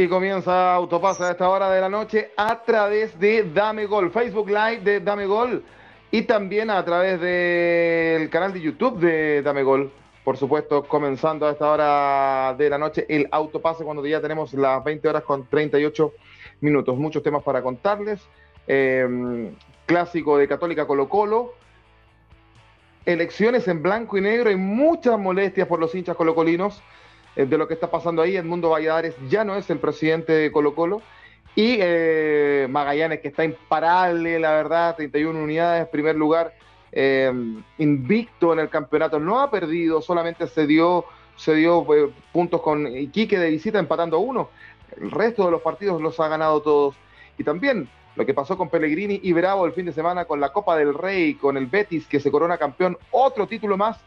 Y comienza Autopasa a esta hora de la noche a través de Dame Gol, Facebook Live de Dame Gol y también a través del canal de YouTube de Dame Gol. Por supuesto, comenzando a esta hora de la noche el autopase cuando ya tenemos las 20 horas con 38 minutos. Muchos temas para contarles. Em, clásico de Católica Colo Colo. Elecciones en blanco y negro y muchas molestias por los hinchas colocolinos. Eh, de lo que está pasando ahí. Edmundo Valladares ya no es el presidente de Colo Colo. Y eh, Magallanes, que está imparable, la verdad, 31 unidades, primer lugar, eh, invicto en el campeonato, no ha perdido, solamente se dio, se dio puntos con Iquique de visita empatando a uno. El resto de los partidos los ha ganado todos. Y también lo que pasó con Pellegrini y Bravo el fin de semana con la Copa del Rey, con el Betis que se corona campeón, otro título más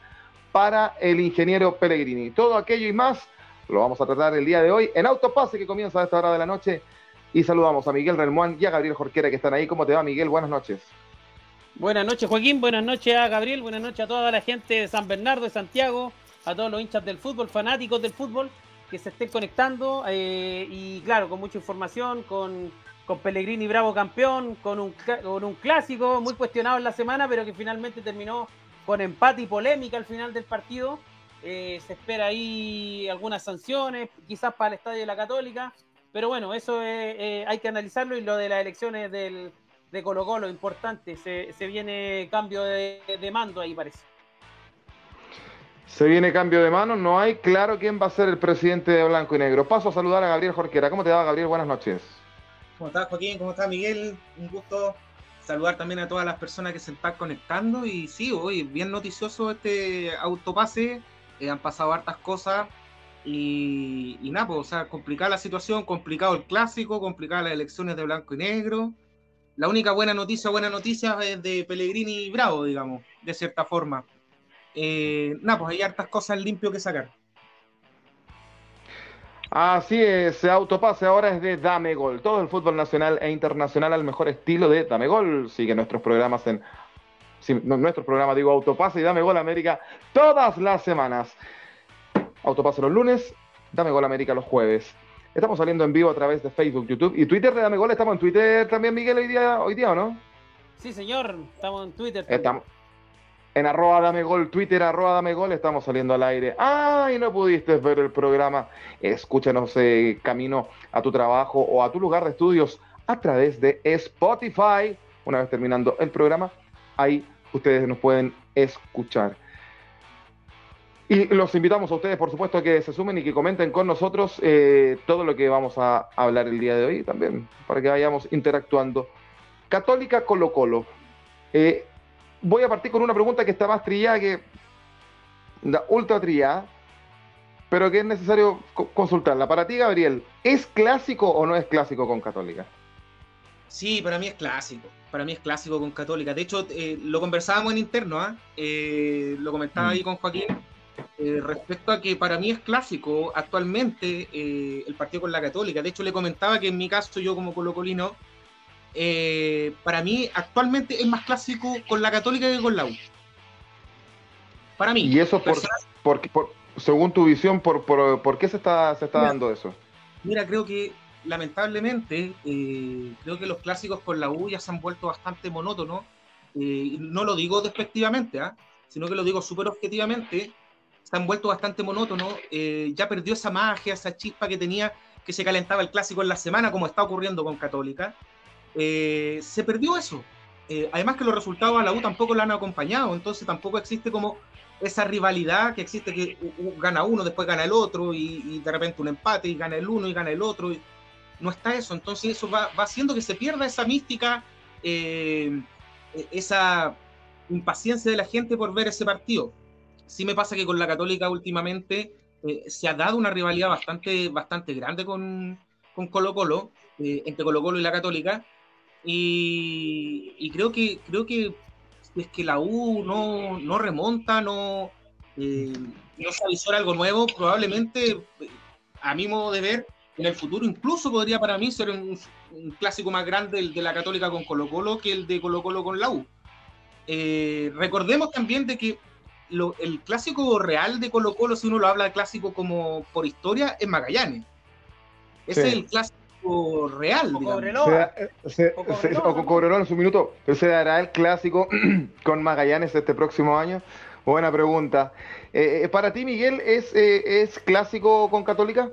para el ingeniero Pellegrini. Todo aquello y más lo vamos a tratar el día de hoy en Autopase que comienza a esta hora de la noche. Y saludamos a Miguel Relmuán y a Gabriel Jorquera que están ahí. ¿Cómo te va, Miguel? Buenas noches. Buenas noches, Joaquín. Buenas noches a Gabriel. Buenas noches a toda la gente de San Bernardo, de Santiago, a todos los hinchas del fútbol, fanáticos del fútbol que se estén conectando. Eh, y claro, con mucha información, con, con Pellegrini Bravo campeón, con un, con un clásico muy cuestionado en la semana, pero que finalmente terminó con empate y polémica al final del partido. Eh, se espera ahí algunas sanciones, quizás para el Estadio de la Católica, pero bueno, eso eh, hay que analizarlo y lo de las elecciones del, de Colo Colo, importante, se, viene cambio de, mando ahí parece. Se viene cambio de mano, no hay claro quién va a ser el presidente de Blanco y Negro. Paso a saludar a Gabriel Jorquera. ¿Cómo te va, Gabriel? Buenas noches. ¿Cómo estás, Joaquín? ¿Cómo estás, Miguel? Un gusto saludar también a todas las personas que se están conectando y sí, hoy bien noticioso este autopase, eh, han pasado hartas cosas y, nada, pues, o sea, complicada la situación, complicado el clásico, complicadas las elecciones de blanco y negro. La única buena noticia, buena noticia es de Pellegrini y Bravo, digamos, de cierta forma. Eh, nada, pues hay hartas cosas limpio que sacar. Así es, Autopase ahora es de Dame Gol. Todo el fútbol nacional e internacional al mejor estilo de Dame Gol. Sigue nuestros programas en. Sí, nuestros programas, digo, Autopase y Dame Gol América todas las semanas. Autopase los lunes, Dame Gol América los jueves. Estamos saliendo en vivo a través de Facebook, YouTube y Twitter de Dame Gol. Estamos en Twitter también, Miguel, hoy día, hoy día ¿o no? Sí, señor, estamos en Twitter. Estamos, en arroba dame gol, Twitter arroba dame gol, estamos saliendo al aire. Ay, no pudiste ver el programa. Escúchanos eh, camino a tu trabajo o a tu lugar de estudios a través de Spotify. Una vez terminando el programa, ahí ustedes nos pueden escuchar. Y los invitamos a ustedes, por supuesto, a que se sumen y que comenten con nosotros eh, todo lo que vamos a hablar el día de hoy también, para que vayamos interactuando. Católica Colo Colo. Eh, voy a partir con una pregunta que está más trillada que la ultra trillada, pero que es necesario consultarla. Para ti, Gabriel, ¿es clásico o no es clásico con Católica? Sí, para mí es clásico. Para mí es clásico con Católica. De hecho, eh, lo conversábamos en interno, ¿ah? eh, lo comentaba ahí mm. con Joaquín. Eh, respecto a que para mí es clásico actualmente el partido con la Católica. De hecho, le comentaba que en mi caso, yo como colocolino, eh, para mí actualmente es más clásico con la Católica que con la U. Para mí. ¿Y eso por, según tu visión, por, por, qué se está, se está dando eso? Mira, creo que lamentablemente, eh, creo que los clásicos con la U ya se han vuelto bastante monótonos. Eh, no lo digo despectivamente, ¿ah? sino que lo digo súper objetivamente. Se han vuelto bastante monótonos. ya perdió esa magia, esa chispa que tenía, que se calentaba el clásico en la semana, como está ocurriendo con Católica. Eh, se perdió eso. Eh, además que los resultados a la U tampoco la han acompañado, entonces tampoco existe como esa rivalidad que existe que gana uno, después gana el otro y, de repente un empate y gana el uno y gana el otro. No está eso, entonces eso va, haciendo que se pierda esa mística, eh, esa impaciencia de la gente por ver ese partido. Sí me pasa que con la Católica últimamente se ha dado una rivalidad bastante, bastante grande con, con Colo Colo, entre Colo Colo y la Católica, y, creo que creo que es que la U no, no remonta, no, eh, no se avisora algo nuevo, probablemente, a mi modo de ver, en el futuro incluso podría para mí ser un, clásico más grande el de la Católica con Colo Colo que el de Colo Colo con la U. Eh, recordemos también de que lo, el clásico real de Colo Colo, si uno lo habla de clásico como por historia, es Magallanes. Ese es el clásico real, O digamos. Cobreloa. Se- O se- o en su minuto, pero se dará el clásico con Magallanes este próximo año. Buena pregunta. Eh, eh, para ti, Miguel, ¿es, eh, ¿es clásico con Católica?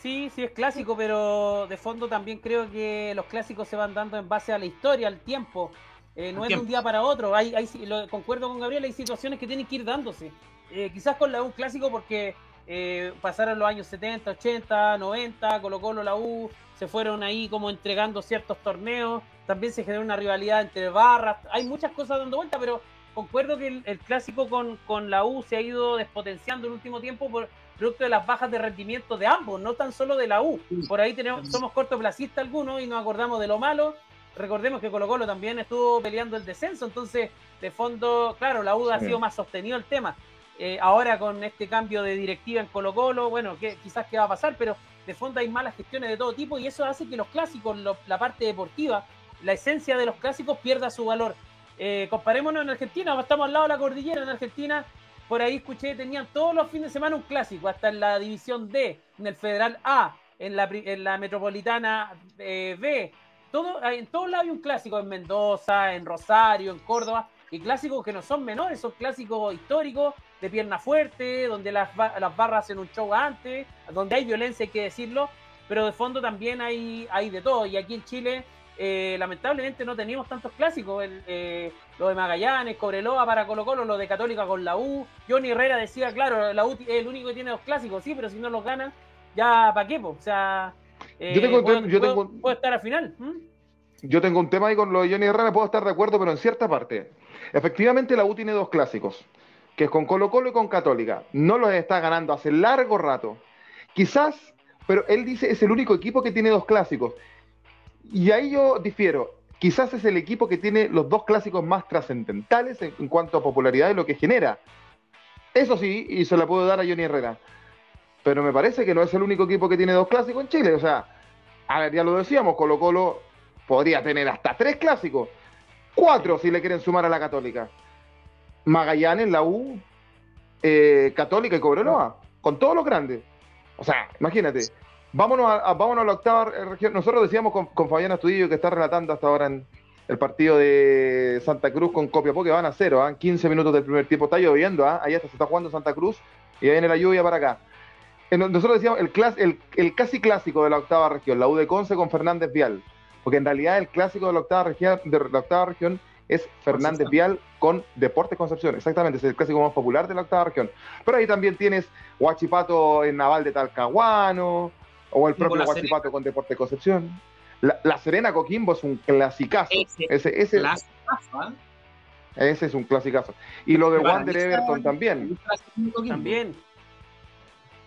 Sí, sí es clásico, pero de fondo también creo que los clásicos se van dando en base a la historia, al tiempo. Eh, no es de tiempo. un día para otro. Hay, hay, lo- concuerdo con Gabriel, hay situaciones que tienen que ir dándose. Eh, quizás con la U clásico porque eh, pasaron los años 70, 80, 90, Colo Colo, la U, se fueron ahí como entregando ciertos torneos. También se generó una rivalidad entre barras. Hay muchas cosas dando vuelta, pero concuerdo que el, el clásico con, con la U se ha ido despotenciando en el último tiempo por producto de las bajas de rendimiento de ambos, no tan solo de la U. Por ahí tenemos, somos cortoplacistas algunos y nos acordamos de lo malo. Recordemos que Colo Colo también estuvo peleando el descenso, entonces de fondo, claro, la U ha sido más sostenido el tema. Eh, ahora con este cambio de directiva en Colo Colo, bueno, que, quizás qué va a pasar, pero de fondo hay malas gestiones de todo tipo y eso hace que los clásicos, la parte deportiva, la esencia de los clásicos pierda su valor. Eh, comparémonos en Argentina, estamos al lado de la cordillera, en Argentina, por ahí escuché, tenían todos los fines de semana un clásico, hasta en la división D, en el Federal A, en la, en la Metropolitana eh, B, en todos lados hay un clásico, en Mendoza, en Rosario, en Córdoba, y clásicos que no son menores, son clásicos históricos, de pierna fuerte, donde las, las barras hacen un show antes, donde hay violencia, hay que decirlo, pero de fondo también hay, hay de todo, y aquí en Chile eh, lamentablemente no teníamos tantos clásicos. El, eh, lo de Magallanes, Cobreloa para Colo Colo, lo de Católica con la U. Johnny Herrera decía, claro, la U es el único que tiene dos clásicos, sí, pero si no los gana, ya para qué, po? o sea, eh, Yo tengo puedo, tem- yo puedo- tengo- puedo estar al final. Yo tengo un tema ahí con lo de Johnny Herrera, puedo estar de acuerdo, pero en cierta parte. Efectivamente, la U tiene dos clásicos, que es con Colo Colo y con Católica. No los está ganando hace largo rato. Quizás, pero él dice es el único equipo que tiene dos clásicos. Y ahí yo difiero. Quizás es el equipo que tiene los dos clásicos más trascendentales en, en cuanto a popularidad y lo que genera. Eso sí, y se la puedo dar a Johnny Herrera. Pero me parece que no es el único equipo que tiene dos clásicos en Chile. O sea, a ver, ya lo decíamos, Colo Colo podría tener hasta tres clásicos. Cuatro si le quieren sumar a la Católica. Magallanes, la U, eh, Católica y Cobreloa. Con todos los grandes. O sea, imagínate. Vámonos a, a- vámonos a la octava eh, región. Nosotros decíamos con, con Fabián Astudillo que está relatando hasta ahora en el partido de Santa Cruz con Copiapó que van a cero, ¿ah? 15 minutos del primer tiempo. Está lloviendo, ¿ah? ahí hasta se está jugando Santa Cruz y ahí viene la lluvia para acá. Eh, no- Nosotros decíamos el, clas- el, el casi clásico de la octava región, la U de Conce con Fernández Vial. Porque en realidad el clásico de la octava región, de la octava región es Fernández Concepción. Vial con Deportes Concepción. Exactamente, es el clásico más popular de la octava región. Pero ahí también tienes Huachipato en Naval de Talcahuano, o el propio Huachipato con Deportes Concepción. La, La Serena Coquimbo es un clasicazo. Ese- Ese, ese, Clásico, ¿ah? ese es un clasicazo. Y lo de Wander Everton también. También.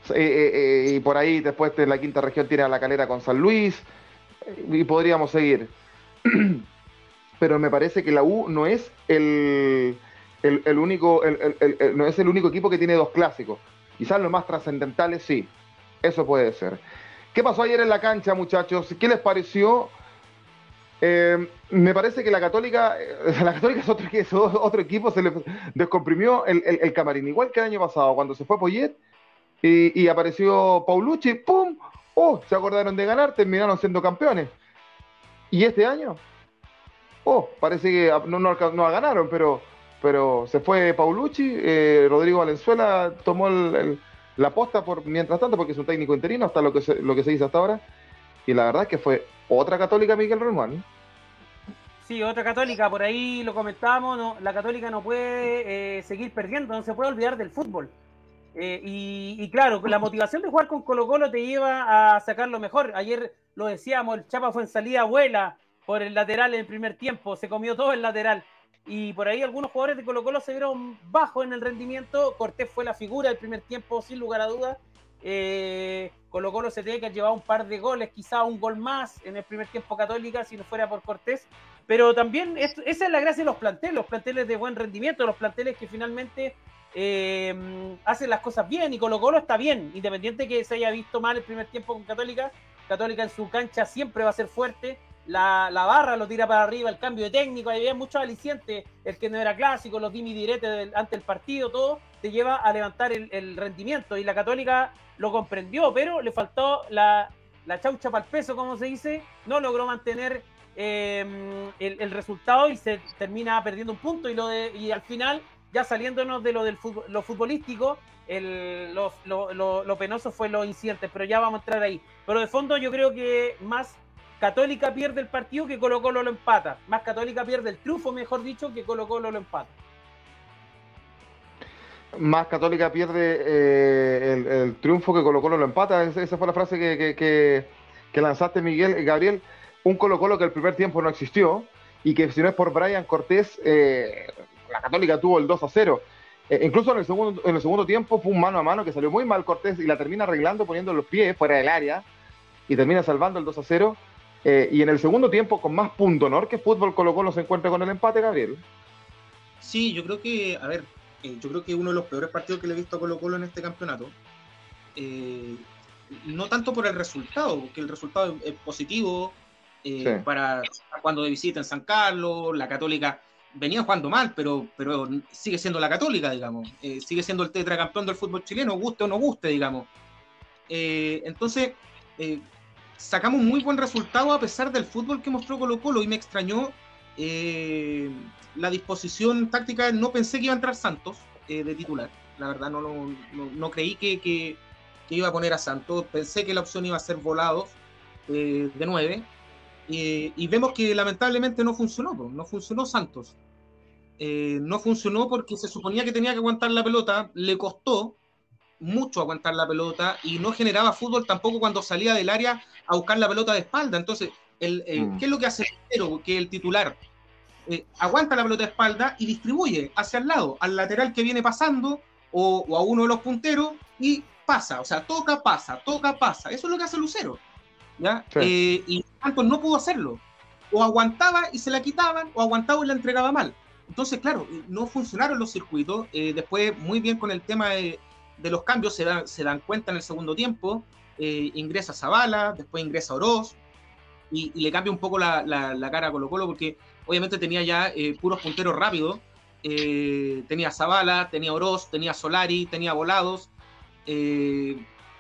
Eh, eh, eh, y por ahí después de la quinta región tiene a la calera con San Luis eh, y podríamos seguir. Pero me parece que la U no es el, el, único, no es el único equipo que tiene dos clásicos. Quizás los más trascendentales sí. Eso puede ser. ¿Qué pasó ayer en la cancha, muchachos? ¿Qué les pareció? Eh, me parece que la Católica, eh, la Católica es otro, es otro equipo, se le descomprimió el, el- el camarín, igual que el año pasado, cuando se fue Poyet y, y apareció Paulucci, ¡pum! ¡Oh! Se acordaron de ganar, terminaron siendo campeones. ¿Y este año? Oh, parece que no, no, ganaron, pero, pero se fue Paulucci, eh, Rodrigo Valenzuela tomó la posta por mientras tanto, porque es un técnico interino, hasta lo que se, lo que se dice hasta ahora. Y la verdad es que fue otra católica Miguel Román. Sí, otra católica, por ahí lo comentábamos, la católica no puede eh, seguir perdiendo, no se puede olvidar del fútbol. Eh, y, y claro, la motivación de jugar con Colo Colo te lleva a sacar lo mejor. Ayer lo decíamos, el Chapa fue en salida vuela por el lateral en el primer tiempo, se comió todo el lateral. Y por ahí algunos jugadores de Colo Colo se vieron bajos en el rendimiento. Cortés fue la figura del primer tiempo, sin lugar a dudas. Eh, Colo Colo se tiene que llevar un par de goles, quizá un gol más en el primer tiempo Católica, si no fuera por Cortés. Pero también es- esa es la gracia de los planteles, los planteles de buen rendimiento, los planteles que finalmente eh, hacen las cosas bien y Colo Colo está bien, independiente que se haya visto mal el primer tiempo con Católica. Católica en su cancha siempre va a ser fuerte, la, la barra lo tira para arriba, el cambio de técnico, había muchos alicientes, el que no era clásico, los dimi diretes ante el partido, todo. te lleva a levantar el, rendimiento y la Católica lo comprendió, pero le faltó la, la chaucha para el peso, como se dice, no logró mantener em, el, resultado y se termina perdiendo un punto y, lo de, y al final, ya saliéndonos de lo, del lo futbolístico, el, lo, lo, lo, penoso fue los incidentes, pero ya vamos a entrar ahí. Pero de fondo yo creo que más Católica pierde el partido que Colo Colo lo empata. Más Católica pierde el triunfo, mejor dicho, que Colo Colo lo empata. Más Católica pierde eh, el, triunfo que Colo Colo lo empata. Esa fue la frase que, lanzaste, Miguel. Gabriel, un Colo Colo que el primer tiempo no existió y que si no es por Brian Cortés, eh, la Católica tuvo el 2 a 0. Eh, incluso en el, segundo, en el segundo tiempo fue un mano a mano que salió muy mal Cortés y la termina arreglando poniendo los pies fuera del área y termina salvando el 2 a 0. Eh, y en el segundo tiempo, con más punto honor que fútbol, Colo Colo se encuentra con el empate, Gabriel. Sí, yo creo que, a ver, eh, yo creo que uno de los peores partidos que le he visto a Colo Colo en este campeonato, eh, no tanto por el resultado, porque el resultado es positivo para cuando de visita en San Carlos, la Católica venía jugando mal, pero, pero sigue siendo la Católica, digamos, sigue siendo el tetracampeón del fútbol chileno, guste o no guste, digamos. entonces, sacamos muy buen resultado a pesar del fútbol que mostró Colo Colo y me extrañó eh, la disposición táctica. No pensé que iba a entrar Santos eh, de titular, la verdad no, no, creí que, que, iba a poner a Santos, pensé que la opción iba a ser volados eh, de nueve. Y vemos que lamentablemente no funcionó, no funcionó Santos. no funcionó porque se suponía que tenía que aguantar la pelota, le costó, mucho aguantar la pelota y no generaba fútbol tampoco cuando salía del área a buscar la pelota de espalda. Entonces, el, mm. ¿qué es lo que hace el Que el titular eh, aguanta la pelota de espalda y distribuye hacia el lado, al lateral que viene pasando o, a uno de los punteros y pasa, o sea, toca, pasa, toca, pasa. Eso es lo que hace Lucero. ¿ya? Eh, y Santos no pudo hacerlo. O aguantaba y se la quitaban, o aguantaba y la entregaba mal. Entonces, claro, no funcionaron los circuitos. Eh, después, muy bien con el tema de de los cambios se, se dan cuenta en el segundo tiempo. Eh, ingresa Zavala, después ingresa Oroz, y, le cambia un poco la, cara a Colo Colo porque obviamente tenía ya eh, puros punteros rápidos. Eh, tenía Zavala, tenía Oroz, tenía Solari, tenía Volados.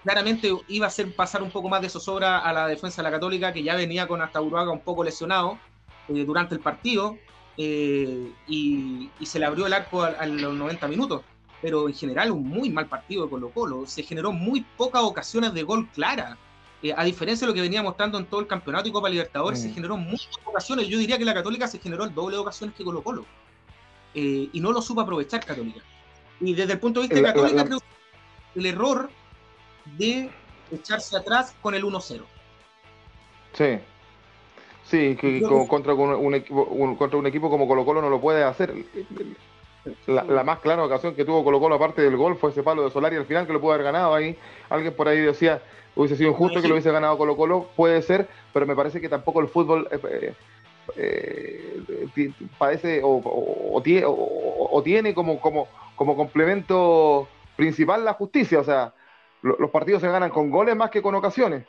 claramente iba a hacer pasar un poco más de zozobra a la defensa de la Católica, que ya venía con hasta Uruaga un poco lesionado durante el partido. Y, se le abrió el arco a los 90 minutos pero en general un muy mal partido de Colo Colo. Se generó muy pocas ocasiones de gol clara. Eh, a diferencia de lo que venía mostrando en todo el campeonato y Copa Libertadores, se mm. generó muchas ocasiones. Yo diría que la Católica se generó el doble de ocasiones que Colo Colo. Eh, y no lo supo aprovechar Católica. Y desde el punto de vista de Católica, creo que el error de echarse atrás con el 1-0. Sí. Sí, que contra, un, contra un equipo como Colo Colo no lo puede hacer. La, más clara ocasión que tuvo Colo Colo aparte del gol fue ese palo de Solari al final que lo pudo haber ganado ahí. Alguien por ahí decía, hubiese sido injusto que lo hubiese ganado Colo Colo, puede ser, pero me parece que tampoco el fútbol eh, eh, parece o, tiene como, como, como complemento principal la justicia. O sea, los partidos se ganan con goles más que con ocasiones.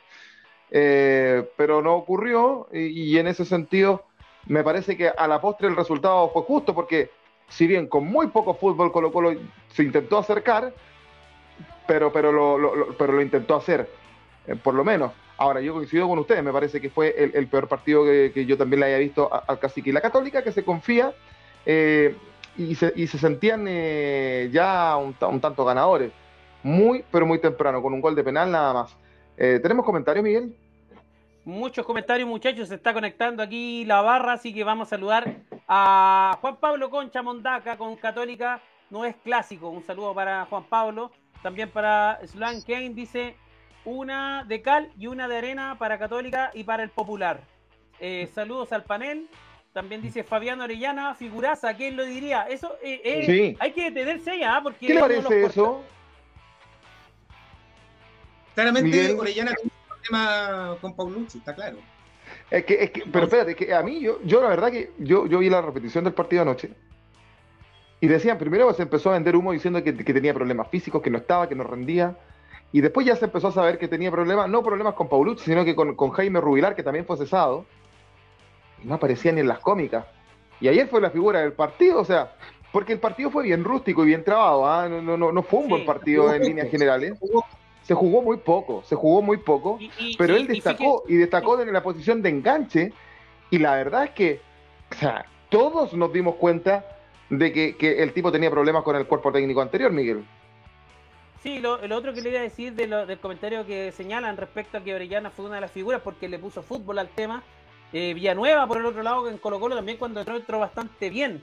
Eh, pero no ocurrió y en ese sentido me parece que a la postre el resultado fue justo porque si bien con muy poco fútbol Colo Colo se intentó acercar, pero, pero, lo, pero lo intentó hacer, eh, por lo menos. Ahora, yo coincido con ustedes, me parece que fue el, peor partido que, yo también le haya visto al Cacique y la Católica, que se confía eh, y, se, y, se, sentían eh, ya un, tanto ganadores, muy, pero muy temprano, con un gol de penal nada más. ¿Tenemos comentarios, Miguel? Muchos comentarios, muchachos. Se está conectando aquí la barra, así que vamos a saludar a Juan Pablo Concha Mondaca con Católica. No es clásico. Un saludo para Juan Pablo. También para Slan Kane. Dice una de cal y una de arena para Católica y para el Popular. Eh, saludos al panel. También dice Fabián Orellana, figuraza, ¿quién lo diría? Eso eh, eh, hay que detenerse ya, porque... ¿Qué le parece eso? Claramente Orellana tema con Paulucci, está claro. Es que, es que, pero espérate, que a mí, yo, yo la verdad que yo, yo vi la repetición del partido anoche y decían, primero se empezó a vender humo diciendo que, que, tenía problemas físicos, que no estaba, que no rendía. Y después ya se empezó a saber que tenía problemas, no problemas con Paulucci, sino que con, con Jaime Rubilar, que también fue cesado. Y no aparecía ni en las cómicas. Y ayer fue la figura del partido, o sea, porque el partido fue bien rústico y bien trabado, ¿ah? no, no, no, fue un buen partido en líneas generales. Se jugó muy poco, se jugó muy poco, pero él destacó y, destacó en la posición de enganche y la verdad es que o sea, todos nos dimos cuenta de que, que, el tipo tenía problemas con el cuerpo técnico anterior, Miguel. Sí, lo, otro que le iba a decir de del comentario que señalan respecto a que Orellana fue una de las figuras porque le puso fútbol al tema. Eh, Villanueva, por el otro lado, en Colo Colo también cuando entró, entró bastante bien.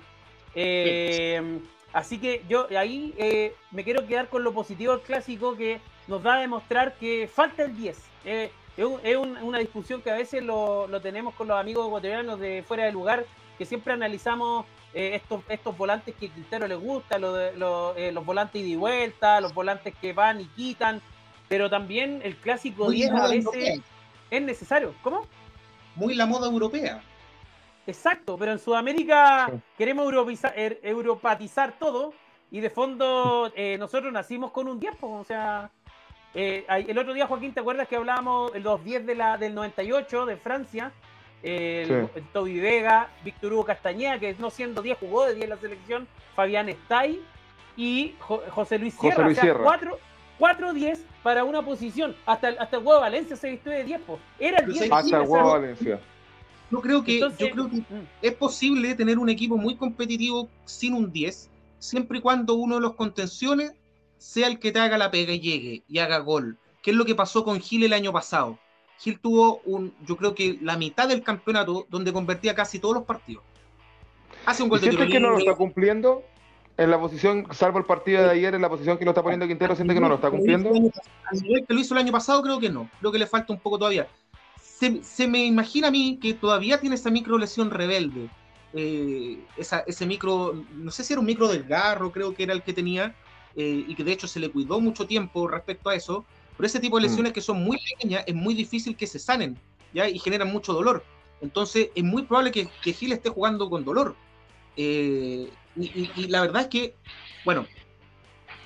Eh, así que yo ahí eh, me quiero quedar con lo positivo del clásico que nos va a demostrar que falta el 10. es, una discusión que a veces lo, lo tenemos con los amigos ecuatorianos de fuera de lugar, que siempre analizamos eh, estos, estos volantes que a Quintero le gusta, eh, los volantes ida y vuelta, los volantes que van y quitan, pero también el clásico 10 a veces es necesario. ¿Cómo? Muy la moda europea. Exacto, pero en Sudamérica queremos er, europatizar todo y de fondo eh, nosotros nacimos con un 10, o sea, el otro día Joaquín, ¿te acuerdas que hablábamos de los 10 de la, del 98 de Francia? el, Toby Vega, Víctor Hugo Castañeda, que no siendo 10 jugó de 10 en la selección, Fabián Estay y José Luis Sierra. o sea, 4, 10 para una posición. Hasta, hasta el huevo Valencia se vistió de 10. Era el 10. Hasta el huevo Valencia. Yo creo que, yo creo que mm. es posible tener un equipo muy competitivo sin un 10, siempre y cuando uno de los contenciones sea el que te haga la pega y llegue y haga gol, que es lo que pasó con Gil el año pasado. Gil tuvo un, yo creo que la mitad del campeonato donde convertía casi todos los partidos. Hace un gol de tiro que no lo está cumpliendo en la posición, salvo el partido de ayer, en la posición que lo está poniendo Quintero, siente que no lo está cumpliendo. Que lo hizo el año pasado, creo que no. Creo que le falta un poco todavía. Se, me imagina a mí que todavía tiene esa micro lesión rebelde. Eh, ese micro, no sé si era un micro del garro, creo que era el que tenía, eh, y que de hecho se le cuidó mucho tiempo respecto a eso. Pero ese tipo de mm. lesiones que son muy pequeñas es muy difícil que se sanen, ¿ya? Y generan mucho dolor. Entonces es muy probable que, que Gil esté jugando con dolor. Eh, y, la verdad es que, bueno,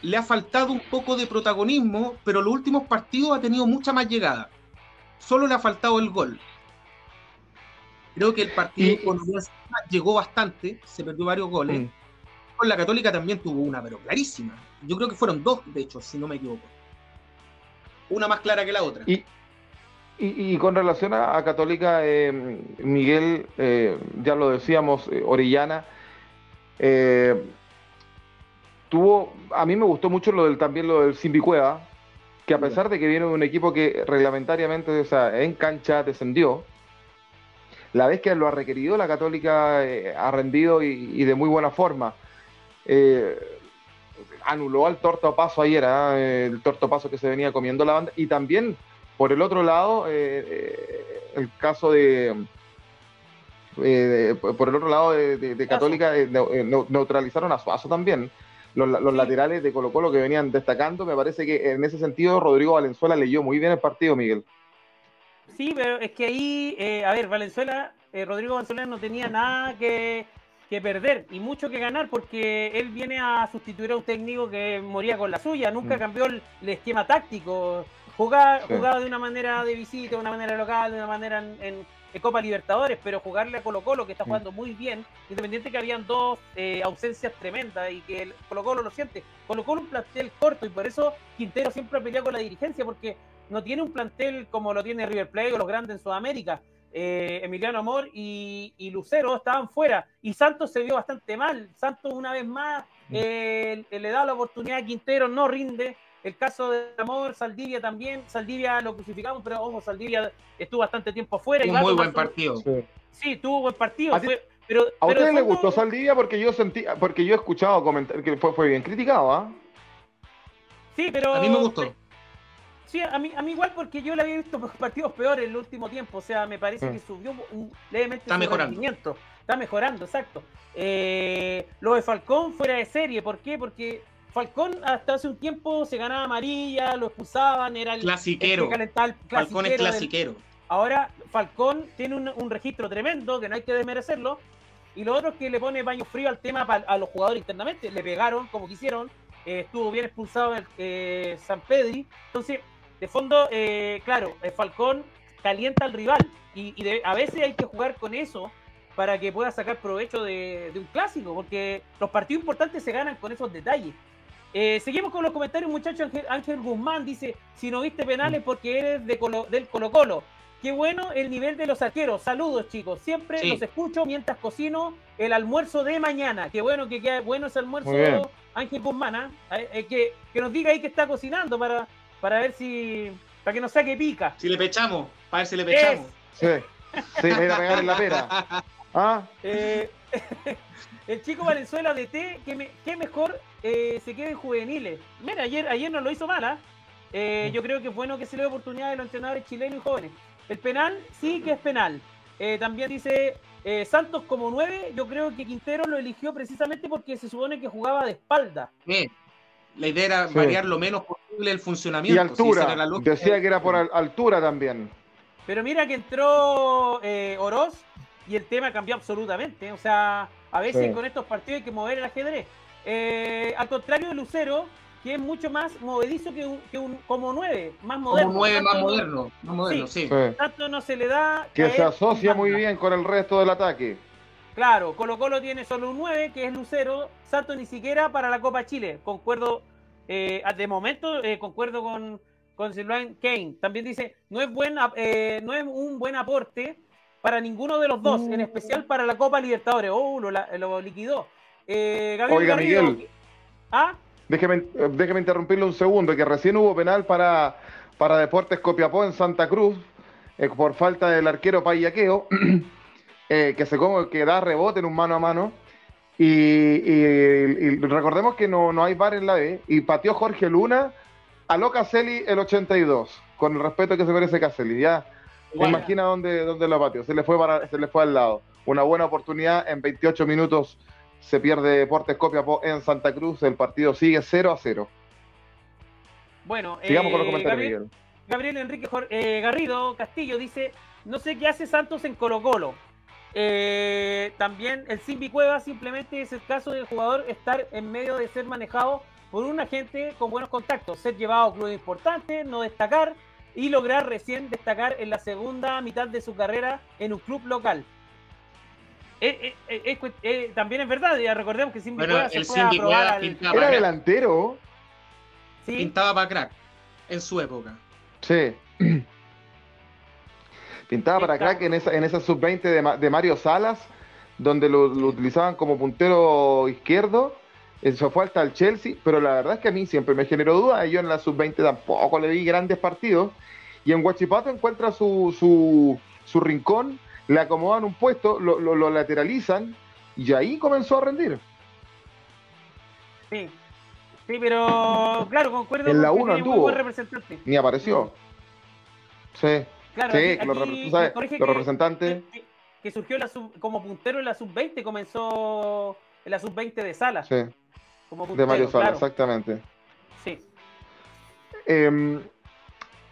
le ha faltado un poco de protagonismo, pero los últimos partidos ha tenido mucha más llegada. Solo le ha faltado el gol. Creo que el partido con llegó bastante, se perdió varios goles. Mm. Con la Católica también tuvo una, pero clarísima. Yo creo que fueron dos, de hecho, si no me equivoco una más clara que la otra. Y, y, con relación a, Católica, eh, Miguel, eh, ya lo decíamos, eh, Orellana, tuvo, a mí me gustó mucho lo del, también lo del Simbicueva, que a pesar de que viene de un equipo que reglamentariamente, o sea, en cancha descendió, la vez que lo ha requerido, la Católica ha rendido y, de muy buena forma anuló al tortopaso ayer, ¿ah? el tortopaso que se venía comiendo la banda. Y también, por el otro lado, eh, eh, el caso de, eh, por el otro lado de, Católica, neutralizaron a Suazo también. Los, laterales de Colo Colo que venían destacando, me parece que en ese sentido Rodrigo Valenzuela leyó muy bien el partido, Miguel. Sí, pero es que ahí, a ver, Valenzuela, Rodrigo Valenzuela no tenía nada que que perder y mucho que ganar porque él viene a sustituir a un técnico que moría con la suya, nunca mm. cambió el, esquema táctico, jugaba, jugaba de una manera de visita, de una manera local, de una manera en, Copa Libertadores, pero jugarle a Colo Colo que está mm. jugando muy bien, independiente que habían dos eh, ausencias tremendas y que el Colo Colo lo siente, Colo Colo un plantel corto y por eso Quintero siempre ha peleado con la dirigencia porque no tiene un plantel como lo tiene River Plate o los grandes en Sudamérica eh, Emiliano Amor y, Lucero estaban fuera y Santos se vio bastante mal. Santos una vez más mm. eh, le da la oportunidad a Quintero, no rinde. El caso de Amor, Saldivia también. Saldivia lo crucificamos, pero ojo, Saldivia estuvo bastante tiempo fuera. Un muy buen partido. Sí. tuvo buen partido. ¿A, pero, ¿A ustedes les gustó Saldivia? Porque yo sentí, porque yo he escuchado comentar que fue, fue bien criticado, ¿ah? Sí, pero. A mí me gustó. Sí, a mí, a mí igual porque yo le había visto partidos peores en el último tiempo. O sea, me parece que mm. subió levemente Está mejorando. Está mejorando, exacto. Eh, lo de Falcón fuera de serie. ¿Por qué? Porque Falcón hasta hace un tiempo se ganaba amarilla, lo expulsaban, era el clasiquero. Falcón es clasiquero. Ahora Falcón tiene un, registro tremendo que no hay que desmerecerlo. Y lo otro es que le pone baño frío al tema a los jugadores internamente. Le pegaron como quisieron. Eh, estuvo bien expulsado el, eh, San Pedri. Entonces, de fondo, eh, claro, el Falcón calienta al rival y, a veces hay que jugar con eso para que pueda sacar provecho de, un clásico, porque los partidos importantes se ganan con esos detalles. Eh, seguimos con los comentarios, muchachos. Ángel, Guzmán dice: Si no viste penales porque eres de del Colo-Colo. Qué bueno el nivel de los arqueros. Saludos, chicos. Siempre los escucho mientras cocino el almuerzo de mañana. Qué bueno que queda bueno ese almuerzo, Ángel Guzmán. ¿ah? Eh, eh, que, que, nos diga ahí que está cocinando para, para ver si. para que nos saque pica. Si le pechamos, para ver si le pechamos. Sí, sí, a ir a pegar en la pera. ¿Ah? Eh, el chico Valenzuela de T, que, mejor eh, se quede en juveniles. Mira, ayer, ayer no lo hizo mal, ¿ah? eh, yo creo que es bueno que se le dé oportunidad a los entrenadores chilenos y jóvenes. El penal sí que es penal. también dice Santos como nueve, yo creo que Quintero lo eligió precisamente porque se supone que jugaba de espalda. La idea era variar lo menos posible el funcionamiento. Y altura. Decía que era por altura también. Pero mira que entró Oroz y el tema cambió absolutamente. O sea, a veces con estos partidos hay que mover el ajedrez. Eh, al contrario de Lucero, que es mucho más movedizo que un, que un como nueve, más moderno. Como nueve más moderno, más moderno, sí. Tanto no se le da. Que se asocia muy bien con el resto del ataque. Claro, Colo Colo tiene solo un 9, que es Lucero. Santos ni siquiera para la Copa Chile. Concuerdo, eh, de momento, eh, concuerdo con, con Silvan Kane. También dice, no es, buen, eh, no es un buen aporte para ninguno de los dos, en especial para la Copa Libertadores. Oh, lo, liquidó. Eh, Oiga, Miguel. ¿Ah? Déjeme, déjeme, interrumpirle un segundo, que recién hubo penal para, para Deportes Copiapó en Santa Cruz, eh, por falta del arquero Payaqueo, eh, que se que da rebote en un mano a mano. Y, recordemos que no, no, hay bar en la B, y pateó Jorge Luna a Lo Caselli el 82, con el respeto que se merece Caselli. Ya Imagina dónde, dónde lo pateó. Se le, fue para, se le fue al lado. Una buena oportunidad. En 28 minutos se pierde Deportes Copiapó en Santa Cruz. El partido sigue 0 a 0. Bueno, sigamos con los eh, comentarios, Gabriel, Enrique eh, Garrido Castillo dice: No sé qué hace Santos en Colo-Colo. Eh, también el Simbi Cueva simplemente es el caso del jugador estar en medio de ser manejado por un agente con buenos contactos, ser llevado a clubes importantes, no destacar y lograr recién destacar en la segunda mitad de su carrera en un club local. Eh, eh, eh, también es verdad, ya recordemos que Simbi bueno, se fue a probar Era delantero. ¿Sí? Pintaba para crack en su época. Sí. Pintaba para crack en esa, en esa sub-20 de, Mario Salas, donde lo, utilizaban como puntero izquierdo. Eso fue hasta el Chelsea, pero la verdad es que a mí siempre me generó duda. Yo en la sub-20 tampoco le vi grandes partidos. Y en Huachipato encuentra su, su, su rincón, le acomodan un puesto, lo, lo, lateralizan y ahí comenzó a rendir. Sí, sí, pero claro, concuerdo en la 1 anduvo, ni apareció. Sí, claro, sí, los, representantes. Que, surgió la como puntero en la sub-20, comenzó en la sub-20 de Sala. Sí, de Mario Sala, exactamente. Sí. Eh,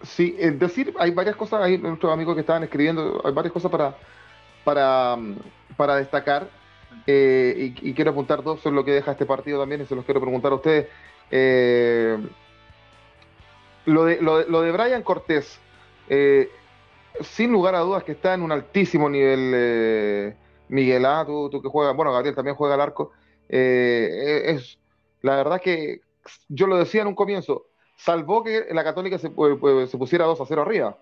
Sí, es decir, hay varias cosas, hay nuestros amigos que estaban escribiendo, hay varias cosas para, para, para destacar. Eh, y, quiero apuntar dos sobre lo que deja este partido también, y se los quiero preguntar a ustedes. Eh, lo, de, lo, de, lo de Brian Cortés, eh, sin lugar a dudas que está en un altísimo nivel, Miguel, A, tú, tú, que juegas, bueno, Gabriel también juega al arco. es La verdad que yo lo decía en un comienzo, salvó que la Católica se, se pusiera 2 a 0 arriba.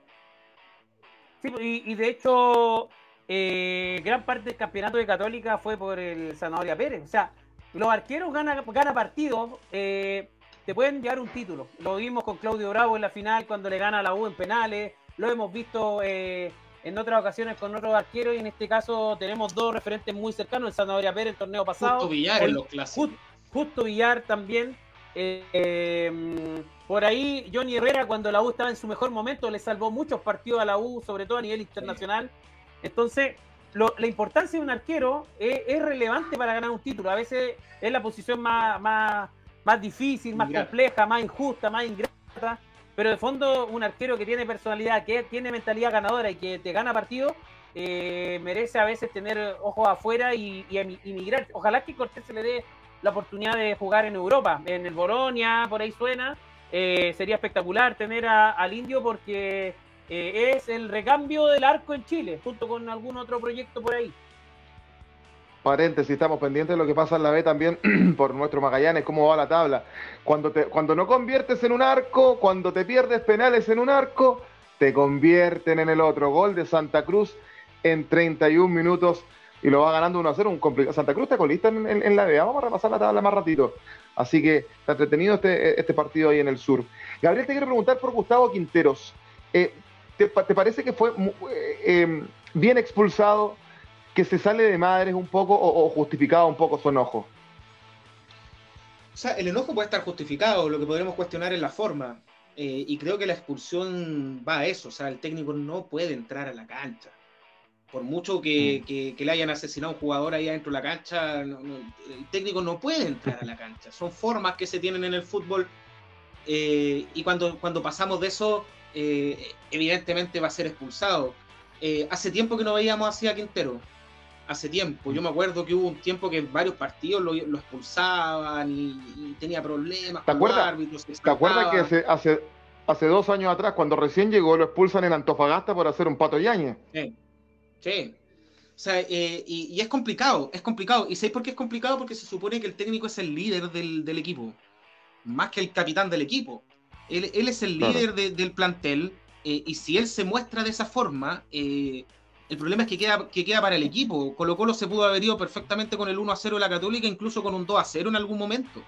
Sí, y, de hecho, eh, gran parte del campeonato de Católica fue por el Zanahoria Pérez. O sea, los arqueros ganan gana partidos, eh, te pueden llevar un título. Lo vimos con Claudio Bravo en la final cuando le gana a la U en penales. Lo hemos visto eh, en otras ocasiones con otros arqueros y en este caso tenemos dos referentes muy cercanos, el Zanahoria Pérez el torneo pasado. Justo Villar en los clásicos. Justo Villar también. Eh, por ahí, Johnny Herrera, cuando la U estaba en su mejor momento, le salvó muchos partidos a la U, sobre todo a nivel internacional. Entonces, la importancia de un arquero es, relevante para ganar un título. A veces es la posición más, más, más difícil, más compleja, más injusta, más ingrata. Pero de fondo, un arquero que tiene personalidad, que tiene mentalidad ganadora y que te gana partido, eh, merece a veces tener ojos afuera y, y, migrar. Ojalá que Cortés se le dé la oportunidad de jugar en Europa, en el Bolonia, por ahí suena eh, sería espectacular tener al indio porque eh, es el recambio del arco en Chile, junto con algún otro proyecto por ahí. Paréntesis, estamos pendientes de lo que pasa en la B también por nuestro Magallanes, cómo va la tabla. Cuando, te, cuando no conviertes en un arco, cuando te pierdes penales en un arco, te convierten en el otro. Gol de Santa Cruz en 31 minutos y lo va ganando 1 a 0. Un complicado. Santa Cruz está colista en, en, la B. Vamos a repasar la tabla más ratito. Así que está entretenido este, este partido ahí en el sur. Gabriel, te quiero preguntar por Gustavo Quinteros. Eh, ¿te, parece que fue eh, em, bien expulsado? Que se sale de madres un poco o, justificado un poco su enojo? O sea, el enojo puede estar justificado, lo que podremos cuestionar es la forma. Eh, y creo que la expulsión va a eso, o sea, el técnico no puede entrar a la cancha. Por mucho que, mm. le hayan asesinado a un jugador ahí adentro de la cancha, el técnico no puede entrar a la cancha. Son formas que se tienen en el fútbol eh, y cuando, cuando pasamos de eso, eh, evidentemente va a ser expulsado. hace tiempo que no veíamos así a Quintero hace tiempo. Yo me acuerdo que hubo un tiempo que varios partidos lo, expulsaban y, tenía problemas ¿Te acuerdas, árbitros. ¿Te acuerdas que hace, hace, dos años atrás, cuando recién llegó, lo expulsan en Antofagasta por hacer un pato yañe? Sí. sí. O sea, eh, y, es complicado, es complicado. ¿Y sabéis por qué es complicado? Porque se supone que el técnico es el líder del, equipo, más que el capitán del equipo. Él, es el líder del plantel, eh, y si él se muestra de esa forma, eh, el problema es que queda, que queda para el equipo. Colo Colo se pudo haber ido perfectamente con el 1 a 0 de la Católica, incluso con un 2 a 0 en algún momento.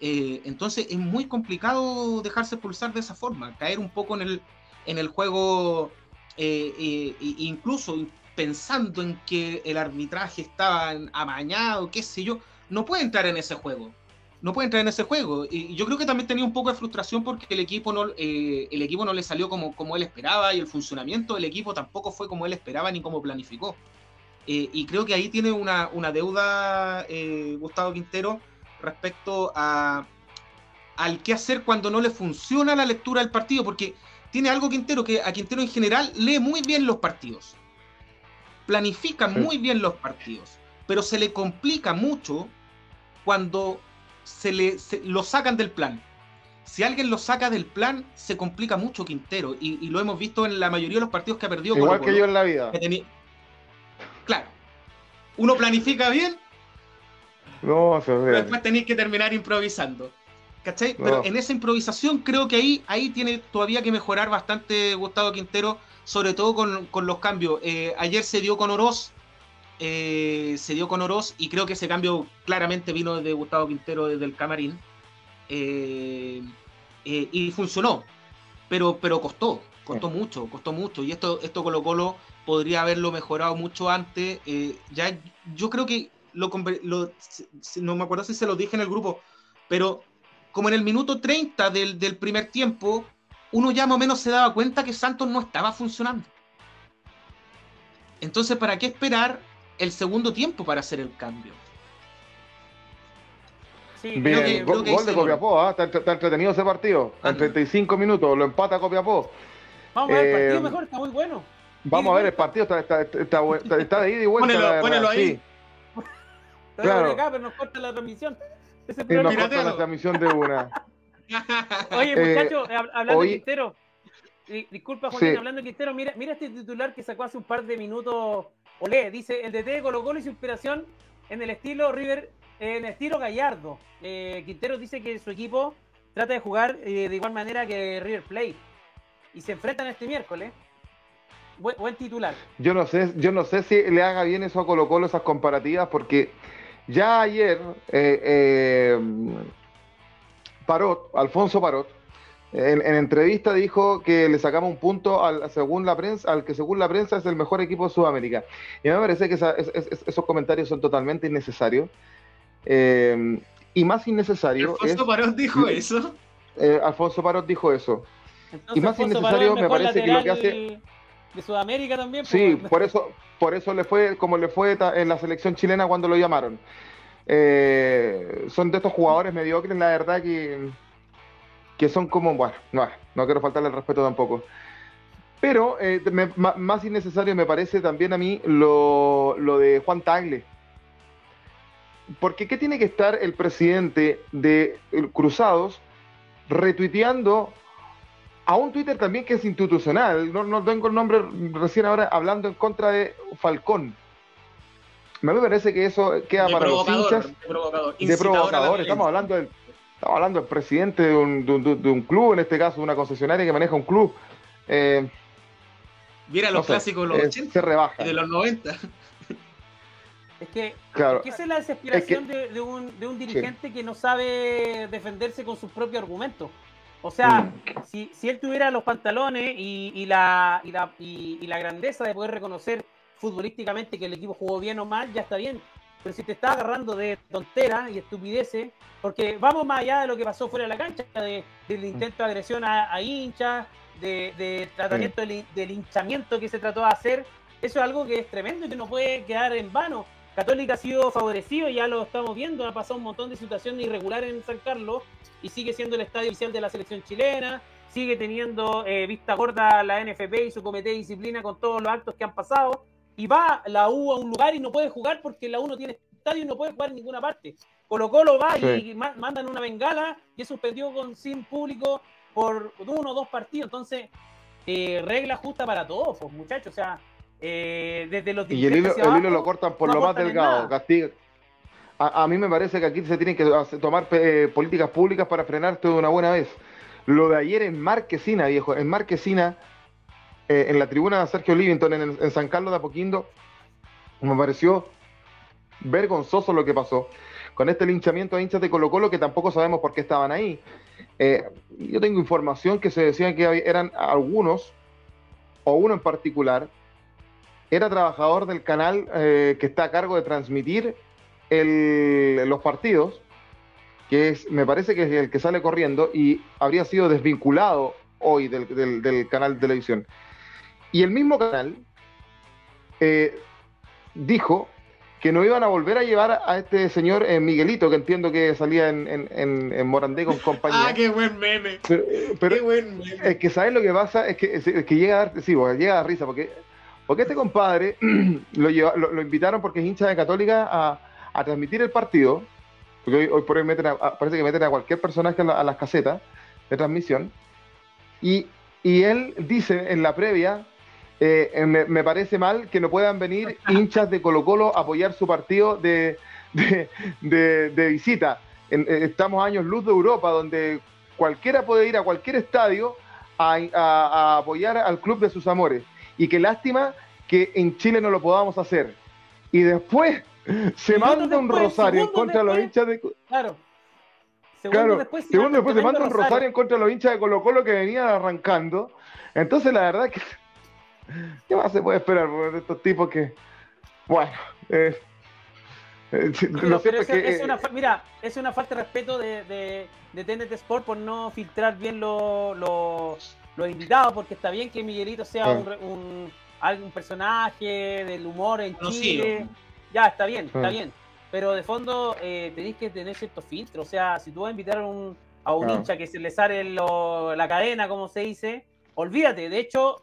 Eh, entonces es muy complicado dejarse pulsar de esa forma, caer un poco en el, en el juego, eh, eh, incluso pensando en que el arbitraje estaba amañado, qué sé yo, no puede entrar en ese juego no puede entrar en ese juego. Y yo creo que también tenía un poco de frustración porque el equipo no, eh, el equipo no le salió como, como él esperaba y el funcionamiento del equipo tampoco fue como él esperaba ni como planificó. Eh, y creo que ahí tiene una, deuda eh, Gustavo Quintero respecto a, al qué hacer cuando no le funciona la lectura del partido, porque tiene algo Quintero que a Quintero en general lee muy bien los partidos, planifica muy bien los partidos, pero se le complica mucho cuando se le lo sacan del plan. Si alguien lo saca del plan, se complica mucho Quintero. Y, lo hemos visto en la mayoría de los partidos que ha perdido. Igual que yo en la vida. Claro. Uno planifica bien. No, pero después tenéis que terminar improvisando. ¿Cachai? Pero en esa improvisación creo que ahí, ahí tiene todavía que mejorar bastante Gustavo Quintero, sobre todo con, los cambios. Eh, ayer se dio con Oroz, eh, se dio con Oroz y creo que ese cambio claramente vino de Gustavo Quintero desde el camarín eh, eh, y funcionó, pero, pero costó, costó mucho, costó mucho y esto, esto Colo Colo podría haberlo mejorado mucho antes. ya yo creo que lo, no me acuerdo si se lo dije en el grupo, pero como en el minuto 30 del, del primer tiempo, uno ya más o menos se daba cuenta que Santos no estaba funcionando. Entonces, ¿para qué esperar el segundo tiempo para hacer el cambio. Sí, Bien, gol, de Copiapó, ¿ah? está, entretenido ese partido. En 35 minutos lo empata Copiapó. Vamos a ver, el partido eh, mejor, está muy bueno. Vamos a ver, el partido está, está, está, de ida y vuelta. Ponelo, ponelo ahí. Sí. Claro. acá, pero nos corta la transmisión. Ese y nos corta la transmisión de una. Oye, eh, muchachos, hablando de Quintero, disculpa, Juan, hablando de Quintero, mira, mira este titular que sacó hace un par de minutos Olé, dice, el DT de Colo Colo y su inspiración en el estilo River, en el estilo Gallardo. Eh, Quintero dice que su equipo trata de jugar eh, de igual manera que River Plate. Y se enfrentan este miércoles. Buen, titular. Yo no sé, yo no sé si le haga bien eso a Colo Colo esas comparativas, porque ya ayer eh, Parot, Alfonso Parot, en, entrevista dijo que le sacamos un punto al, según la prensa, al que según la prensa es el mejor equipo de Sudamérica. Y me parece que esos comentarios son totalmente innecesarios. Eh, y más innecesario. ¿Alfonso Parot dijo eso? Eh, Alfonso Parot dijo eso. y más innecesario me parece que lo que hace. De Sudamérica también. Sí, pues. por eso, por eso le fue como le fue en la selección chilena cuando lo llamaron. Eh, son de estos jugadores mediocres, la verdad que que son como, bueno, no, no quiero faltarle el respeto tampoco. Pero eh, más innecesario me parece también a mí lo, de Juan Tagle. Porque ¿qué tiene que estar el presidente de Cruzados retuiteando a un Twitter también que es institucional? No, no tengo el nombre recién ahora hablando en contra de Falcón. me parece que eso queda para los hinchas de provocador, de provocador. Estamos hablando del, estamos hablando del presidente de un, de, un, club, en este caso una concesionaria que maneja un club. Eh, Mira los clásicos de los 80 se rebaja. y de los 90. Es que, claro, esa es la desesperación de, un, de, un, dirigente que no sabe defenderse con sus propios argumentos. O sea, mm. si, si, él tuviera los pantalones y, y, la, y, la, y, la grandeza de poder reconocer futbolísticamente que el equipo jugó bien o mal, ya está bien. Pero si te está agarrando de tonteras y estupideces, porque vamos más allá de lo que pasó fuera de la cancha, de, del intento de agresión a, hinchas, de, de tratamiento del, hinchamiento que se trató de hacer, eso es algo que es tremendo y que no puede quedar en vano. Católica ha sido favorecido, ya lo estamos viendo, ha pasado un montón de situaciones irregulares en San Carlos y sigue siendo el estadio oficial de la selección chilena, sigue teniendo eh, vista gorda la NFP y su comité de disciplina con todos los actos que han pasado y va la U a un lugar y no puede jugar porque la U no tiene estadio y no puede jugar en ninguna parte. Colo Colo va y mandan una bengala y es suspendido con sin público por uno o dos partidos. Entonces, eh, regla justa para todos, pues, muchachos. O sea, eh, desde los Y el hilo, lo cortan por lo más delgado, castiga. A, mí me parece que aquí se tienen que tomar eh, políticas públicas para frenar todo de una buena vez. Lo de ayer en Marquesina, viejo, en Marquesina, eh, en la tribuna de Sergio Livington, en, San Carlos de Apoquindo, me pareció vergonzoso lo que pasó. Con este linchamiento de hinchas de Colo Colo que tampoco sabemos por qué estaban ahí. Eh, yo tengo información que se decía que eran algunos, o uno en particular, era trabajador del canal eh, que está a cargo de transmitir los partidos, que es, me parece que es el que sale corriendo y habría sido desvinculado hoy del canal de televisión. Y el mismo canal eh, dijo que no iban a volver a llevar a este señor eh, Miguelito, que entiendo que salía en, en, Morandé con compañía. ¡Ah, qué buen meme! Pero, qué buen meme. Es que, ¿sabes lo que pasa? Es que, llega a dar, sí, llega a dar risa, porque, porque este compadre lo, lo, invitaron porque es hincha de Católica a, transmitir el partido, porque hoy, por hoy meten parece que meten a cualquier personaje a, las casetas de transmisión, y, y él dice en la previa eh, eh, me, parece mal que no puedan venir hinchas de Colo Colo a apoyar su partido de, visita. Eh, estamos años luz de Europa, donde cualquiera puede ir a cualquier estadio a, apoyar al club de sus amores. Y qué lástima que en Chile no lo podamos hacer. Y después se manda un rosario en contra de los hinchas de... Claro. Segundo después, se manda un rosario en contra de los hinchas de Colo Colo que venían arrancando. Entonces la verdad que ¿Qué más se puede esperar por estos tipos que, bueno, eh, eh, es, una, mira, es una falta de respeto de, de, de TNT Sport por no filtrar bien los lo, invitados, porque está bien que Miguelito sea un, un, algún personaje del humor en Chile. Ya, está bien, está bien. Pero de fondo eh, tenéis que tener ciertos filtros. O sea, si tú vas a invitar a un, a un hincha que se le sale la cadena, como se dice, olvídate. De hecho,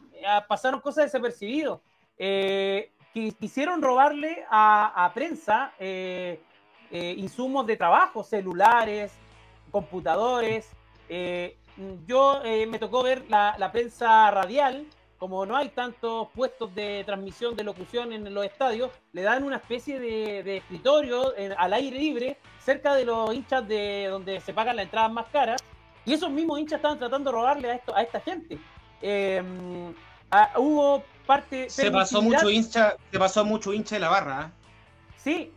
pasaron cosas desapercibidas. Eh, quisieron robarle a, prensa eh, eh, insumos de trabajo, celulares, computadores. yo me tocó ver la, prensa radial, como no hay tantos puestos de transmisión de locución en los estadios, le dan una especie de, escritorio al aire libre cerca de los hinchas de donde se pagan las entradas más caras. Y esos mismos hinchas estaban tratando de robarle a esta gente. Ah, hubo parte. Se pasó mucho hincha, se pasó mucho hincha de la barra. ¿eh? Sí,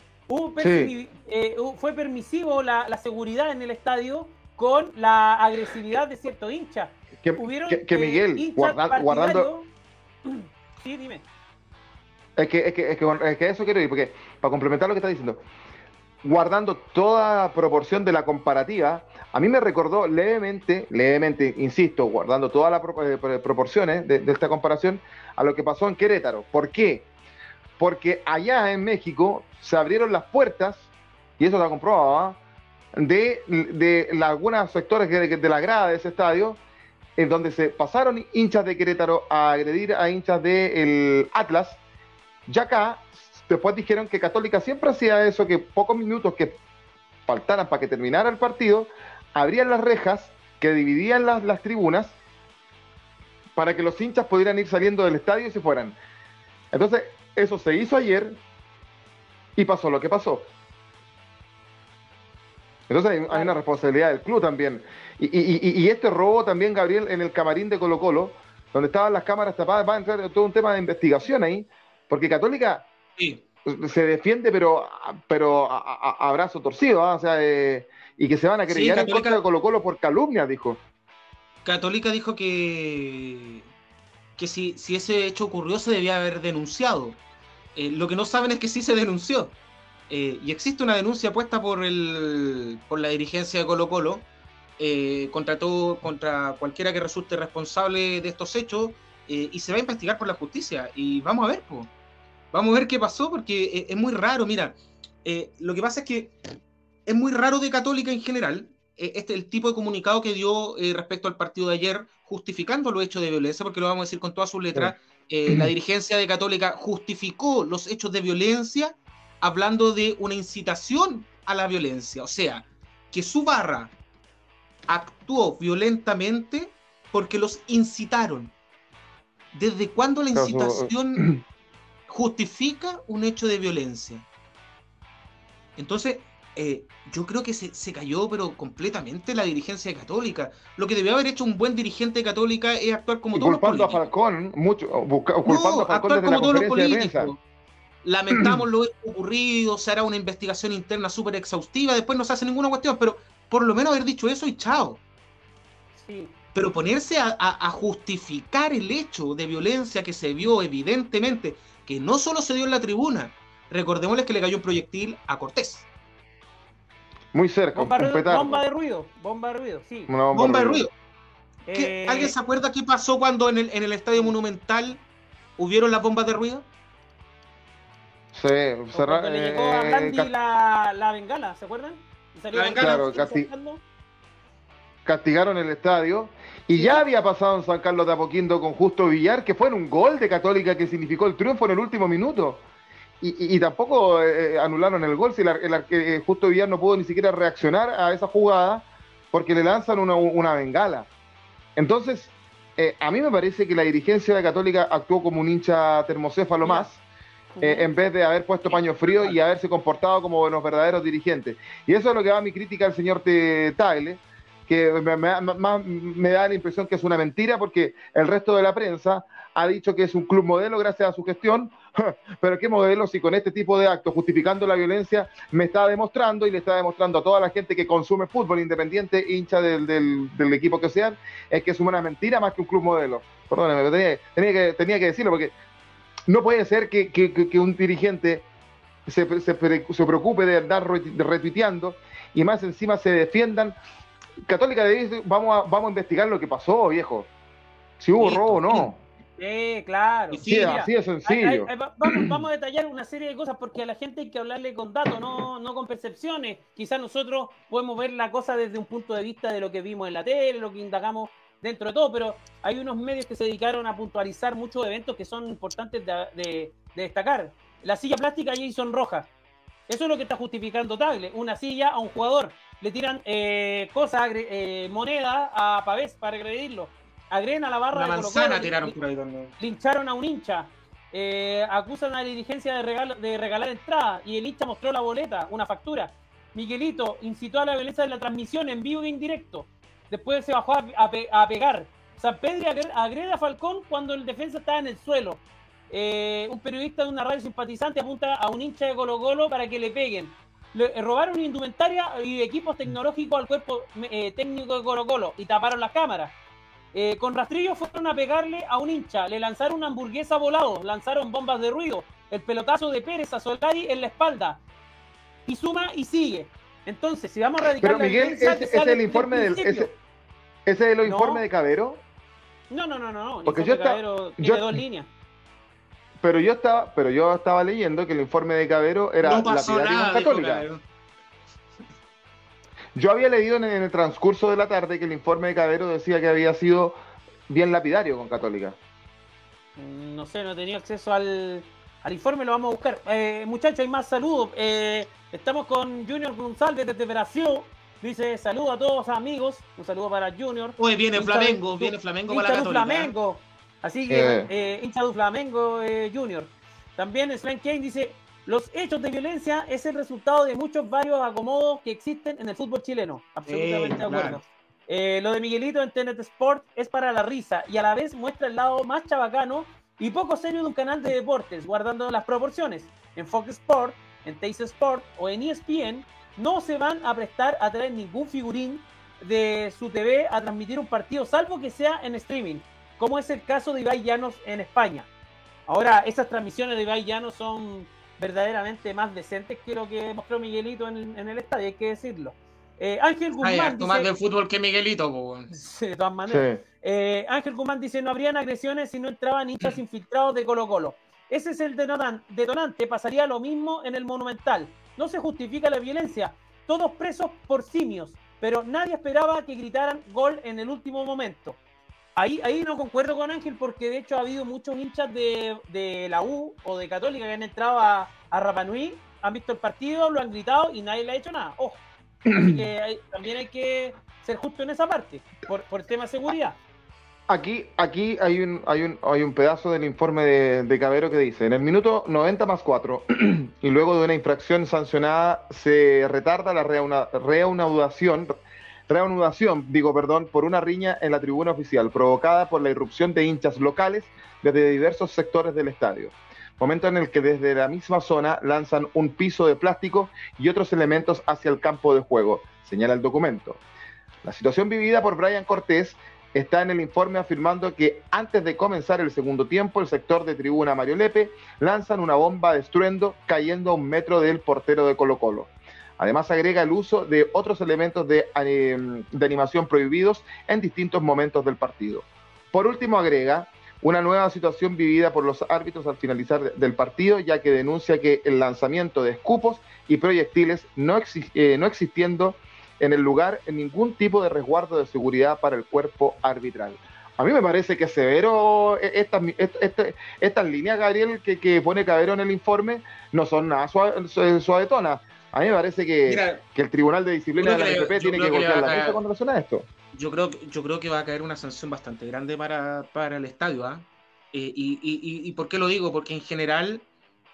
eh, fue permisivo la, seguridad en el estadio con la agresividad de cierto hincha. Que, que, Miguel, guardando. Sí, dime. Es que, es, que, es, que, eso quiero ir, porque para complementar lo que está diciendo, guardando toda proporción de la comparativa, a mí me recordó levemente, levemente, insisto, guardando todas las eh, proporciones de, esta comparación, a lo que pasó en Querétaro. ¿Por qué? Porque allá en México se abrieron las puertas, y eso está comprobado, ¿ah? de, de, algunos sectores de, de la grada de ese estadio, en donde se pasaron hinchas de Querétaro a agredir a hinchas del Atlas, ya acá Después dijeron que Católica siempre hacía eso, que pocos minutos que faltaran para que terminara el partido, abrían las rejas que dividían las, las tribunas para que los hinchas pudieran ir saliendo del estadio y se fueran. Entonces, eso se hizo ayer Y pasó lo que pasó. Entonces hay, una responsabilidad del club también. Y, este robo también, Gabriel, en el camarín de Colo Colo, donde estaban las cámaras tapadas, va a entrar todo un tema de investigación ahí, porque Católica se defiende, pero, pero a, abrazo torcido, ¿ah? o sea, eh, y que se van a creer en contra de Colo Colo por calumnia, dijo. Católica dijo que, que si, si ese hecho ocurrió se debía haber denunciado. Eh, lo que no saben es que sí se denunció. Eh, y existe una denuncia puesta por, el, por la dirigencia de Colo Colo eh, contra, todo, contra cualquiera que resulte responsable de estos hechos y se va a investigar por la justicia. Y vamos a ver, pues. Vamos a ver qué pasó porque es muy raro. Mira, lo que pasa es que es muy raro de Católica en general este el tipo de comunicado que dio respecto al partido de ayer justificando los hechos de violencia, porque lo vamos a decir con todas sus letras. la dirigencia de Católica justificó los hechos de violencia hablando de una incitación a la violencia, o sea, que su barra actuó violentamente porque los incitaron. ¿Desde cuándo la incitación justifica un hecho de violencia? Entonces, eh, yo creo que se, cayó, pero completamente la dirigencia católica. Lo que debió haber hecho un buen dirigente católica es actuar como todos los políticos. a Falcón, mucho, culpando a Falcón como todos los políticos lamentamos lo ocurrido, se hará una investigación interna súper exhaustiva, después no se hace ninguna cuestión, pero por lo menos haber dicho eso y chao. Pero ponerse a, justificar el hecho de violencia que se vio evidentemente, que no solo se dio en la tribuna, recordémosles que le cayó un proyectil a Cortés. Muy cerca. Bomba, de ruido, bomba de ruido, sí. bomba, de ruido. Eh, ¿Alguien se acuerda qué pasó cuando en el, en el Estadio Monumental hubieron las bombas de ruido? Sí, cerrar, le llegó a Blandi eh, la, la, bengala, ¿se acuerdan? La bengala. Claro, castigaron el estadio. Y ya había pasado en San Carlos de Apoquindo con Justo Villar, que fue en un gol de Católica que significó el triunfo en el último minuto. Y, y, tampoco eh, anularon el gol, si el, el, Justo Villar no pudo ni siquiera reaccionar a esa jugada porque le lanzan una, una bengala. Entonces, eh, a mí me parece que la dirigencia de Católica actuó como un hincha termocéfalo más eh, en vez de haber puesto paño frío y haberse comportado como buenos verdaderos dirigentes. Y eso es lo que va mi crítica al señor Tagle, que me, me, da la impresión que es una mentira porque el resto de la prensa ha dicho que es un club modelo gracias a su gestión, pero qué modelo si con este tipo de actos justificando la violencia me está demostrando y le está demostrando a toda la gente que consume fútbol independiente, hincha del, del, equipo que sean, es que es una mentira más que un club modelo. Perdóneme, tenía, tenía, que, tenía que decirlo porque no puede ser que, un dirigente se, se, preocupe de andar retuiteando y más encima se defiendan. Católica de vamos a, vamos a investigar lo que pasó, viejo. Si hubo robo o no. Sí, claro. Sí, así es sencillo. vamos, a detallar una serie de cosas porque a la gente hay que hablarle con datos, no, no con percepciones. Quizás nosotros podemos ver la cosa desde un punto de vista de lo que vimos en la tele, lo que indagamos dentro de todo, pero hay unos medios que se dedicaron a puntualizar muchos eventos que son importantes de, destacar. La silla plástica Jason Rojas. Eso es lo que está justificando Tagle. Una silla a un jugador. Le tiran eh, cosas, eh, moneda a Pavés para agredirlo. Agreden a la barra. La manzana tiraron por ahí Lincharon a un hincha. Eh, acusan a la dirigencia de, de regalar entrada y el hincha mostró la boleta, una factura. Miguelito incitó a la violencia de la transmisión en vivo e indirecto. Después se bajó a, pegar. San Pedro agrede a Falcón cuando el defensa estaba en el suelo. Eh, un periodista de una radio simpatizante apunta a un hincha de Colo Colo para que le peguen. Le eh, robaron indumentaria y equipos tecnológicos al cuerpo eh, técnico de Colo Colo y taparon las cámaras. con rastrillo fueron a pegarle a un hincha, le lanzaron una hamburguesa volado, lanzaron bombas de ruido, el pelotazo de Pérez a Solari en la espalda. Y suma y sigue. Entonces, si vamos a radicar Pero Miguel, ese, es el informe del. Ese, es el informe de Cabero? No, no, no, no. Porque yo estaba. Yo, dos líneas. Pero yo estaba, pero yo estaba leyendo que el informe de Cabero era no pasó nada, católica. Yo había leído en el transcurso de la tarde que el informe de Cabero decía que había sido bien lapidario con Católica. Mm, no sé, no tenía acceso al, al informe, lo vamos a buscar. Eh, muchachos, hay más saludos. Eh, Estamos con Junior González desde Brasil. Dice saludo a todos amigos. Un saludo para Junior. Hoy viene Flamengo, viene Flamengo para la Católica. Flamengo. Así que, eh. eh hincha du Flamengo eh, Junior. También Sven Kane dice, Los hechos de violencia es el resultado de muchos varios acomodos que existen en el fútbol chileno. Absolutamente de acuerdo. Eh, lo de Miguelito en TNT Sport es para la risa y a la vez muestra el lado más chabacano y poco serio de un canal de deportes, guardando las proporciones. En Fox Sport, en Taste Sport o en ESPN no se van a prestar a traer ningún figurín de su TV a transmitir un partido, salvo que sea en streaming, como es el caso de Ibai Llanos en España. Ahora, esas transmisiones de Ibai Llanos son verdaderamente más decentes que lo que mostró Miguelito en, el estadio, hay que decirlo. Eh, Ángel Guzmán. más de fútbol que Miguelito, de todas maneras. Eh, Ángel Guzmán dice: No habrían agresiones si no entraban hinchas infiltrados de Colo-Colo. Ese es el detonante. Pasaría lo mismo en el Monumental. No se justifica la violencia. Todos presos por simios. Pero nadie esperaba que gritaran gol en el último momento. Ahí, ahí no concuerdo con Ángel porque de hecho ha habido muchos hinchas de, la U o de Católica que han entrado a, a Rapanui, han visto el partido, lo han gritado y nadie le ha hecho nada. Ojo. Así que también hay que ser justo en esa parte, por, por el tema de seguridad. Aquí, aquí hay, un, hay, un, hay un pedazo del informe de, de Cabero que dice, en el minuto 90 más 4 y luego de una infracción sancionada se retarda la reanudación reanudación, digo, perdón, por una riña en la tribuna oficial provocada por la irrupción de hinchas locales desde diversos sectores del estadio. Momento en el que desde la misma zona lanzan un piso de plástico y otros elementos hacia el campo de juego, señala el documento. La situación vivida por Brian Cortés está en el informe afirmando que antes de comenzar el segundo tiempo, el sector de tribuna Mario Lepe lanzan una bomba de estruendo cayendo a un metro del portero de Colo Colo. Además agrega el uso de otros elementos de, animación prohibidos en distintos momentos del partido. Por último agrega una nueva situación vivida por los árbitros al finalizar del partido, ya que denuncia que el lanzamiento de escupos y proyectiles no, eh, existiendo en el lugar ningún tipo de resguardo de seguridad para el cuerpo arbitral. A mí me parece que severo e, estas este, estas líneas, Gabriel, que, que, pone Cabero en el informe, no son nada suavetonas. A mí me parece que, que el Tribunal de Disciplina de la NFP tiene que golpear la mesa con relación a esto. Yo creo, yo creo que va a caer una sanción bastante grande para, para el estadio. ¿ah? Eh, y, y, y, por qué lo digo? Porque en general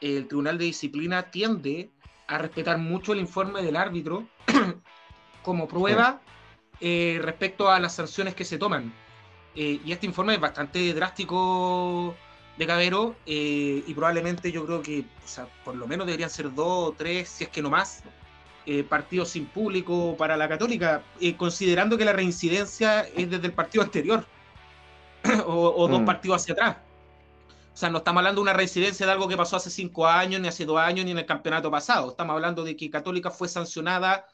el Tribunal de Disciplina tiende a respetar mucho el informe del árbitro como prueba eh, respecto a las sanciones que se toman. Eh, y este informe es bastante drástico de Cabero eh, y probablemente yo creo que por lo menos deberían ser dos o tres, si es que no más, partidos sin público para la Católica, considerando que la reincidencia es desde el partido anterior o, dos mm. partidos hacia atrás. O sea, no estamos hablando de una reincidencia de algo que pasó hace cinco años, ni hace dos años, ni en el campeonato pasado. Estamos hablando de que Católica fue sancionada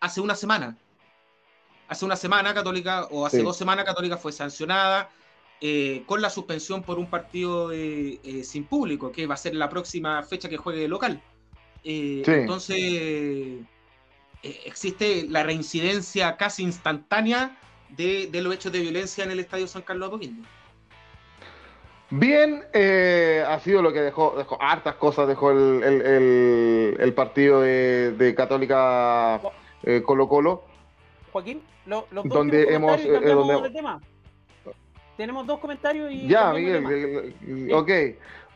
hace una semana. Hace una semana Católica, o hace dos semanas Católica fue sancionada eh, con la suspensión por un partido eh, eh, sin público, que va a ser la próxima fecha que juegue local. Entonces, existe la reincidencia casi instantánea de, los hechos de violencia en el Estadio San Carlos Apoquindo. Bien, ha sido lo que dejó, dejó hartas cosas, dejó el, partido de Católica eh, Colo Colo. Joaquín, lo, los dos donde hemos eh, donde... tema. Tenemos dos comentarios y. Ya, Miguel, ok.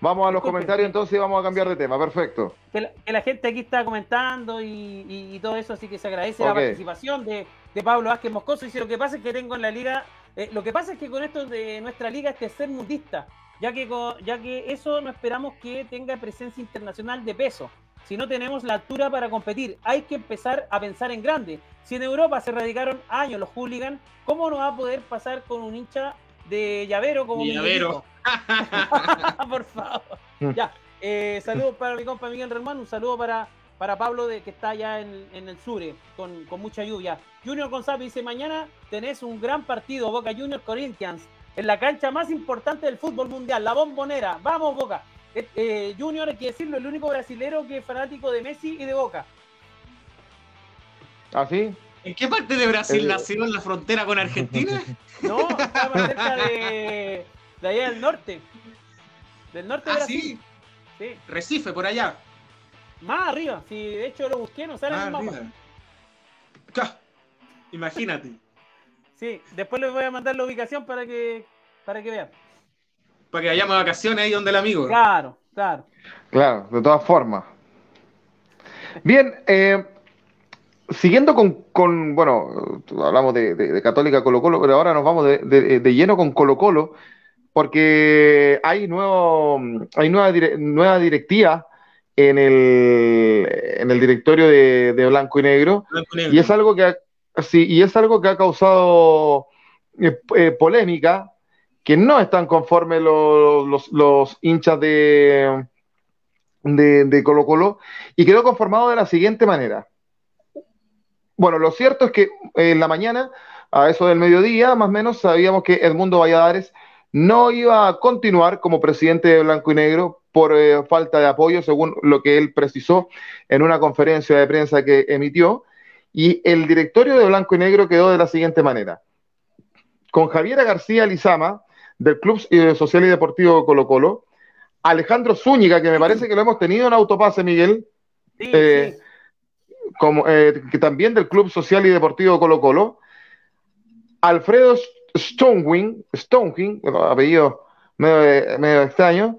Vamos a los comentarios entonces y vamos a cambiar de tema, perfecto. Que la, gente aquí está comentando y, todo eso, así que se agradece la participación de, Pablo Vázquez Moscoso. Y si lo que pasa es que tengo en la liga, eh, lo que pasa es que con esto de nuestra liga es ser mundista, ya que, ya que eso no esperamos que tenga presencia internacional de peso si no tenemos la altura para competir. Hay que empezar a pensar en grande. Si en Europa se radicaron años los hooligans, ¿cómo no va a poder pasar con un hincha de llavero como llavero? Por favor. Mm. ya. Eh, saludos para mi compa Miguel Román, un saludo para, para Pablo de, que está allá en, el sur con, con, mucha lluvia. Junior González dice, mañana tenés un gran partido, Boca Junior Corinthians, en la cancha más importante del fútbol mundial, la bombonera. Vamos, Boca. Eh, eh, Junior, hay que decirlo, el único brasilero que es fanático de Messi y de Boca. ¿Ah, sí? ¿En qué parte de Brasil nació en la frontera con Argentina? no, está más cerca de, de allá del norte. Del norte de ¿Ah, Brasil. Sí? Recife, por allá. Más arriba, si de hecho lo busqué, no sale en el mapa. Imagínate. Sí, después les voy a mandar la ubicación para que, para que vean para que vayamos de vacaciones ahí donde el amigo. Claro, claro. Claro, de todas formas. Bien, eh, siguiendo con, bueno, hablamos de, Católica Colo Colo, pero ahora nos vamos de, lleno con Colo Colo, porque hay, nuevo, hay nueva, nueva directiva en el, en el directorio de, Blanco y Negro, y es algo que ha, sí, y es algo que ha causado eh, eh, polémica, que no están conformes los, los, hinchas de, de Colo Colo, y quedó conformado de la siguiente manera bueno, lo cierto es que en la mañana, a eso del mediodía, más o menos, sabíamos que Edmundo Valladares no iba a continuar como presidente de Blanco y Negro por eh, falta de apoyo, según lo que él precisó en una conferencia de prensa que emitió. Y el directorio de Blanco y Negro quedó de la siguiente manera. Con Javiera García Lizama, del Club eh, Social y Deportivo Colo Colo, Alejandro Zúñiga, que me parece que lo hemos tenido en autopase, Miguel. Sí, eh, sí como, eh, que también del Club Social y Deportivo Colo Colo, Alfredo Stonewing, Stonewing, apellido medio, extraño,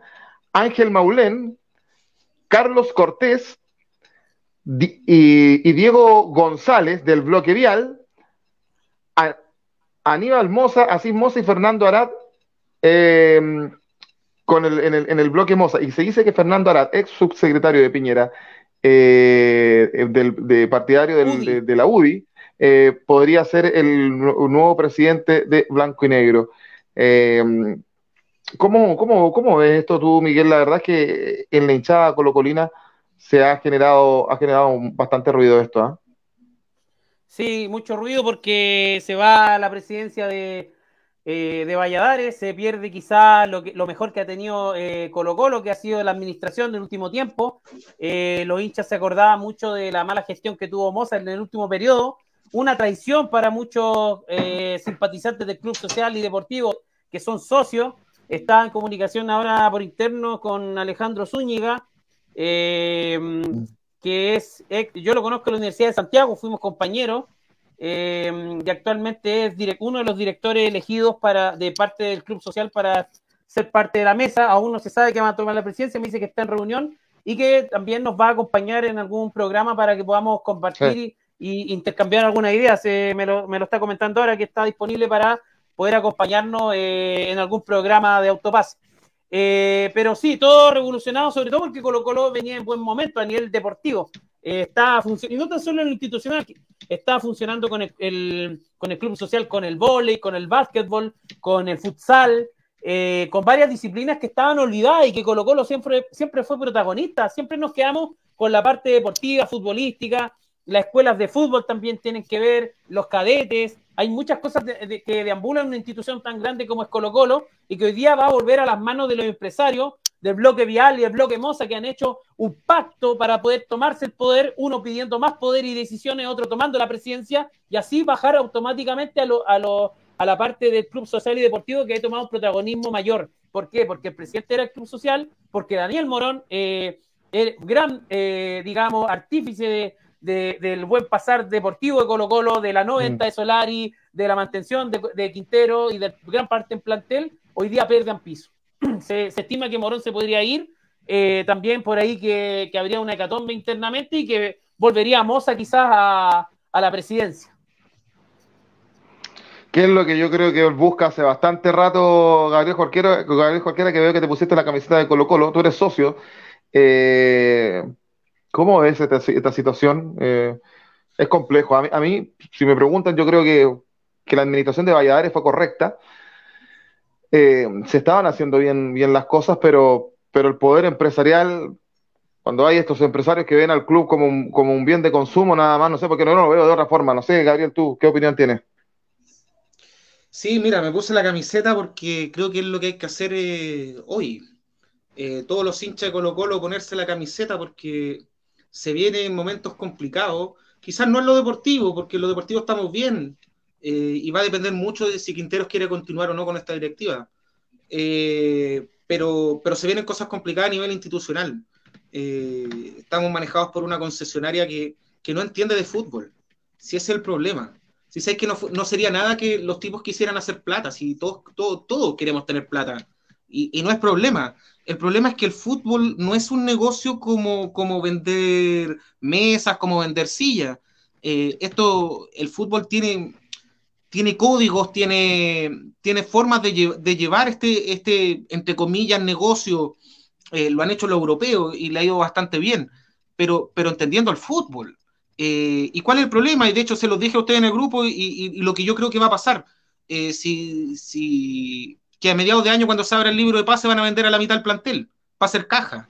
Ángel Maulén, Carlos Cortés y, Diego González del bloque Vial, Aníbal Moza, Asís Moza y Fernando Arad em, con el, en, el, en, el, bloque Moza. Y se dice que Fernando Arad, ex subsecretario de Piñera, eh, del, de partidario de, la UDI, eh, podría ser el nuevo presidente de Blanco y Negro. Eh, ¿cómo, cómo, cómo, ves esto tú, Miguel? La verdad es que en la hinchada colocolina se ha generado, ha generado bastante ruido esto. ¿ah? Sí, mucho ruido porque se va a la presidencia de, eh, de Valladares, se pierde quizá lo, mejor que ha tenido eh, Colo Colo, que ha sido la administración del último tiempo. Eh, los hinchas se acordaban mucho de la mala gestión que tuvo Moza en el último periodo, una traición para muchos simpatizantes del Club Social y Deportivo que son socios. Está en comunicación ahora por interno con Alejandro Zúñiga, que es, yo lo conozco en la Universidad de Santiago, fuimos compañeros eh, y actualmente es uno de los directores elegidos para, de parte del Club Social para ser parte de la mesa. Aún no se sabe que va a tomar la presidencia, me dice que está en reunión y que también nos va a acompañar en algún programa para que podamos compartir y, intercambiar algunas ideas. me, lo, me, lo, está comentando ahora que está disponible para poder acompañarnos eh, en algún programa de Autopaz. Eh, pero sí, todo revolucionado, sobre todo porque Colo Colo venía en buen momento a nivel deportivo. Eh, está funcionando, y no tan solo en lo institucional, está funcionando con el, con el club social, con el vóley, con el básquetbol, con el futsal, eh, con varias disciplinas que estaban olvidadas y que Colo Colo siempre, siempre fue protagonista. Siempre nos quedamos con la parte deportiva, futbolística, las escuelas de fútbol también tienen que ver, los cadetes, hay muchas cosas que deambulan una institución tan grande como es Colo Colo y que hoy día va a volver a las manos de los empresarios del bloque Vial y del bloque Moza que han hecho un pacto para poder tomarse el poder, uno pidiendo más poder y decisiones, otro tomando la presidencia y así bajar automáticamente a, lo, a, lo, a la parte del Club Social y Deportivo que ha tomado un protagonismo mayor. ¿Por qué? Porque el presidente era el Club Social, porque Daniel Morón, eh, el gran, eh, digamos, artífice del buen pasar deportivo de Colo Colo, de la 90 mm. de Solari, de la mantención de, de Quintero y de gran parte en plantel, hoy día pierden piso. se, estima que Morón se podría ir, eh, también por ahí que, habría una hecatombe internamente y que volvería Moza quizás a, la presidencia. ¿Qué es lo que yo creo que busca hace bastante rato, Gabriel Jorquera, Gabriel Jorquera, que veo que te pusiste la camiseta de Colo Colo, tú eres socio. Eh, ¿Cómo ves esta, situación? Eh, es complejo. A mí, si me preguntan, yo creo que, que la administración de Valladares fue correcta. Eh, se estaban haciendo bien, bien las cosas, pero, pero el poder empresarial, cuando hay estos empresarios que ven al club como un, como un bien de consumo, nada más, no sé, porque no, lo veo de otra forma. No sé, Gabriel, tú, ¿qué opinión tienes? Sí, mira, me puse la camiseta porque creo que es lo que hay que hacer eh, hoy. Eh, todos los hinchas de Colo Colo ponerse la camiseta porque se viene en momentos complicados. Quizás no en lo deportivo, porque en lo deportivo estamos bien, eh, y va a depender mucho de si Quinteros quiere continuar o no con esta directiva. Eh, pero, pero se vienen cosas complicadas a nivel institucional. Eh, estamos manejados por una concesionaria que, que, no entiende de fútbol. Si ese es el problema. Si sabes que no, no, sería nada que los tipos quisieran hacer plata, si todos, todos, todos queremos tener plata. Y, y no es problema. El problema es que el fútbol no es un negocio como, como vender mesas, como vender sillas. Esto, el fútbol tiene, tiene códigos, tiene, tiene formas de, de llevar este, este, entre comillas, negocio. Eh, lo han hecho los europeos y le ha ido bastante bien, pero, pero entendiendo el fútbol. Eh, ¿Y cuál es el problema? Y de hecho se lo dije a ustedes en el grupo y, lo que yo creo que va a pasar. si, si, que a mediados de año, cuando se abra el libro de pase, van a vender a la mitad del plantel para hacer caja.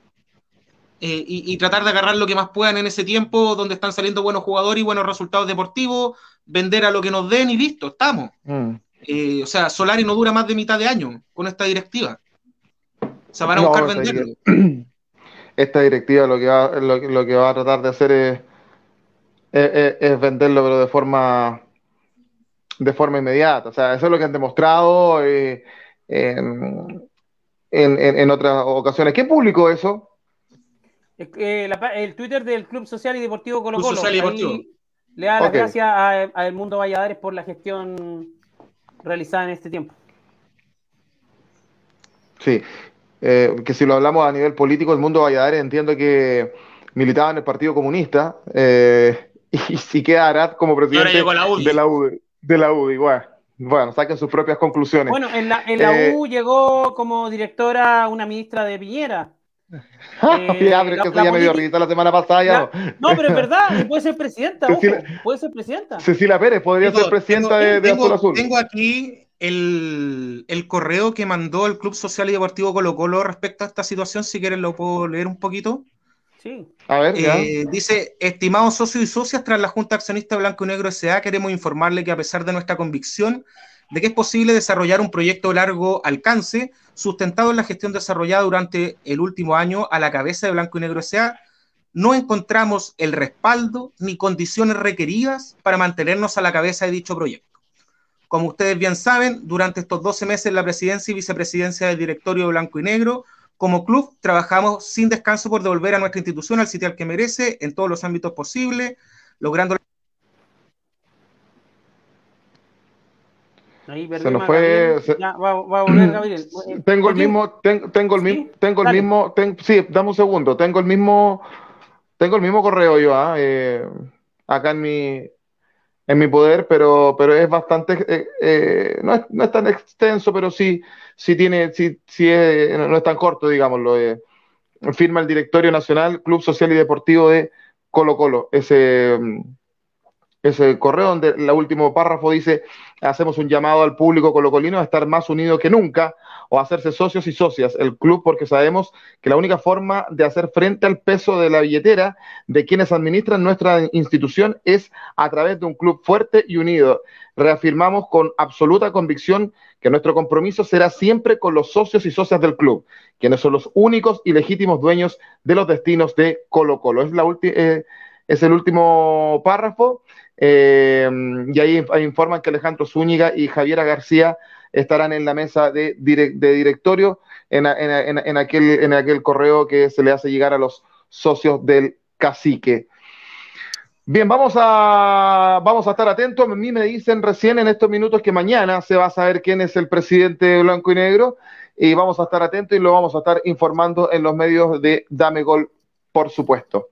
Eh, y, tratar de agarrar lo que más puedan en ese tiempo donde están saliendo buenos jugadores y buenos resultados deportivos, vender a lo que nos den y listo, estamos. Mm. Eh, o sea, Solari no dura más de mitad de año con esta directiva. O sea, van a buscar venderlo. Esta directiva lo que, va, lo, que va a tratar de hacer es, es, venderlo, pero de forma de forma inmediata. O sea, eso es lo que han demostrado. Eh, en, otras ocasiones. ¿Qué publicó eso? Eh, el Twitter del Club Social y Deportivo Colo Colo. Le da las gracias a, El Mundo Valladares por la gestión realizada en este tiempo. Sí, eh, que si lo hablamos a nivel político, el Mundo Valladares entiendo que militaba en el Partido Comunista eh, y si queda Arad como presidente de la UDI, de la UDI, igual. Bueno, saquen sus propias conclusiones. Bueno, en la, en la eh, U llegó como directora una ministra de Piñera. eh, ya, pero es que eso ya me dio risa la semana pasada. Ya, no. pero es verdad, puede ser presidenta. puede ser presidenta. Cecilia Pérez podría ser presidenta de, tengo, Azul Azul. Tengo aquí el, el, correo que mandó el Club Social y Deportivo Colo Colo respecto a esta situación. Si quieren, lo puedo leer un poquito. Sí. A ver, eh, dice, estimados socios y socias, tras la Junta Accionista Blanco y Negro S.A., queremos informarle que a pesar de nuestra convicción de que es posible desarrollar un proyecto de largo alcance, sustentado en la gestión desarrollada durante el último año a la cabeza de Blanco y Negro S.A., no encontramos el respaldo ni condiciones requeridas para mantenernos a la cabeza de dicho proyecto. Como ustedes bien saben, durante estos 12 meses la presidencia y vicepresidencia del directorio de Blanco y Negro como club trabajamos sin descanso por devolver a nuestra institución al sitio al que merece en todos los ámbitos posibles, logrando... se nos fue. va, a volver Gabriel. Tengo el mismo, tengo el mismo, tengo el mismo, sí, dame un segundo, tengo el mismo, tengo el mismo correo yo, ¿ah? eh, acá en mi, en mi poder, pero, pero es bastante, eh, eh, no, es, no, es, tan extenso, pero sí, sí tiene, sí, sí es, no es tan corto, digámoslo. Eh, firma el Directorio Nacional Club Social y Deportivo de Colo Colo. Ese, ese correo donde el último párrafo dice, hacemos un llamado al público colocolino a estar más unido que nunca o hacerse socios y socias el club porque sabemos que la única forma de hacer frente al peso de la billetera de quienes administran nuestra institución es a través de un club fuerte y unido. Reafirmamos con absoluta convicción que nuestro compromiso será siempre con los socios y socias del club, quienes son los únicos y legítimos dueños de los destinos de Colo Colo. Es, la eh, es el último párrafo. Eh, y ahí informan que Alejandro Zúñiga y Javiera García estarán en la mesa de, directorio en, aquel, en aquel correo que se le hace llegar a los socios del cacique. Bien, vamos a, vamos a estar atentos. A mí me dicen recién en estos minutos que mañana se va a saber quién es el presidente blanco y negro y vamos a estar atentos y lo vamos a estar informando en los medios de Dame Gol, por supuesto.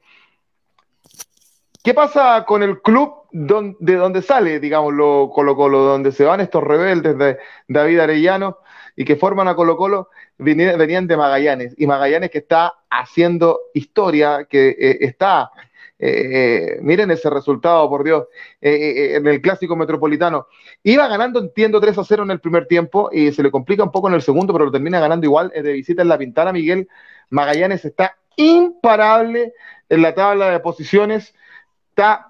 ¿Qué pasa con el club de donde sale, digamos, lo Colo Colo, donde se van estos rebeldes de David Arellano y que forman a Colo Colo, venían de Magallanes, y Magallanes que está haciendo historia, que eh, está, eh, eh, miren ese resultado, por Dios, en el clásico metropolitano. Iba ganando, entiendo, 3 a 0 en el primer tiempo y se le complica un poco en el segundo, pero lo termina ganando igual de visita en la Pintana. Miguel Magallanes está imparable en la tabla de posiciones está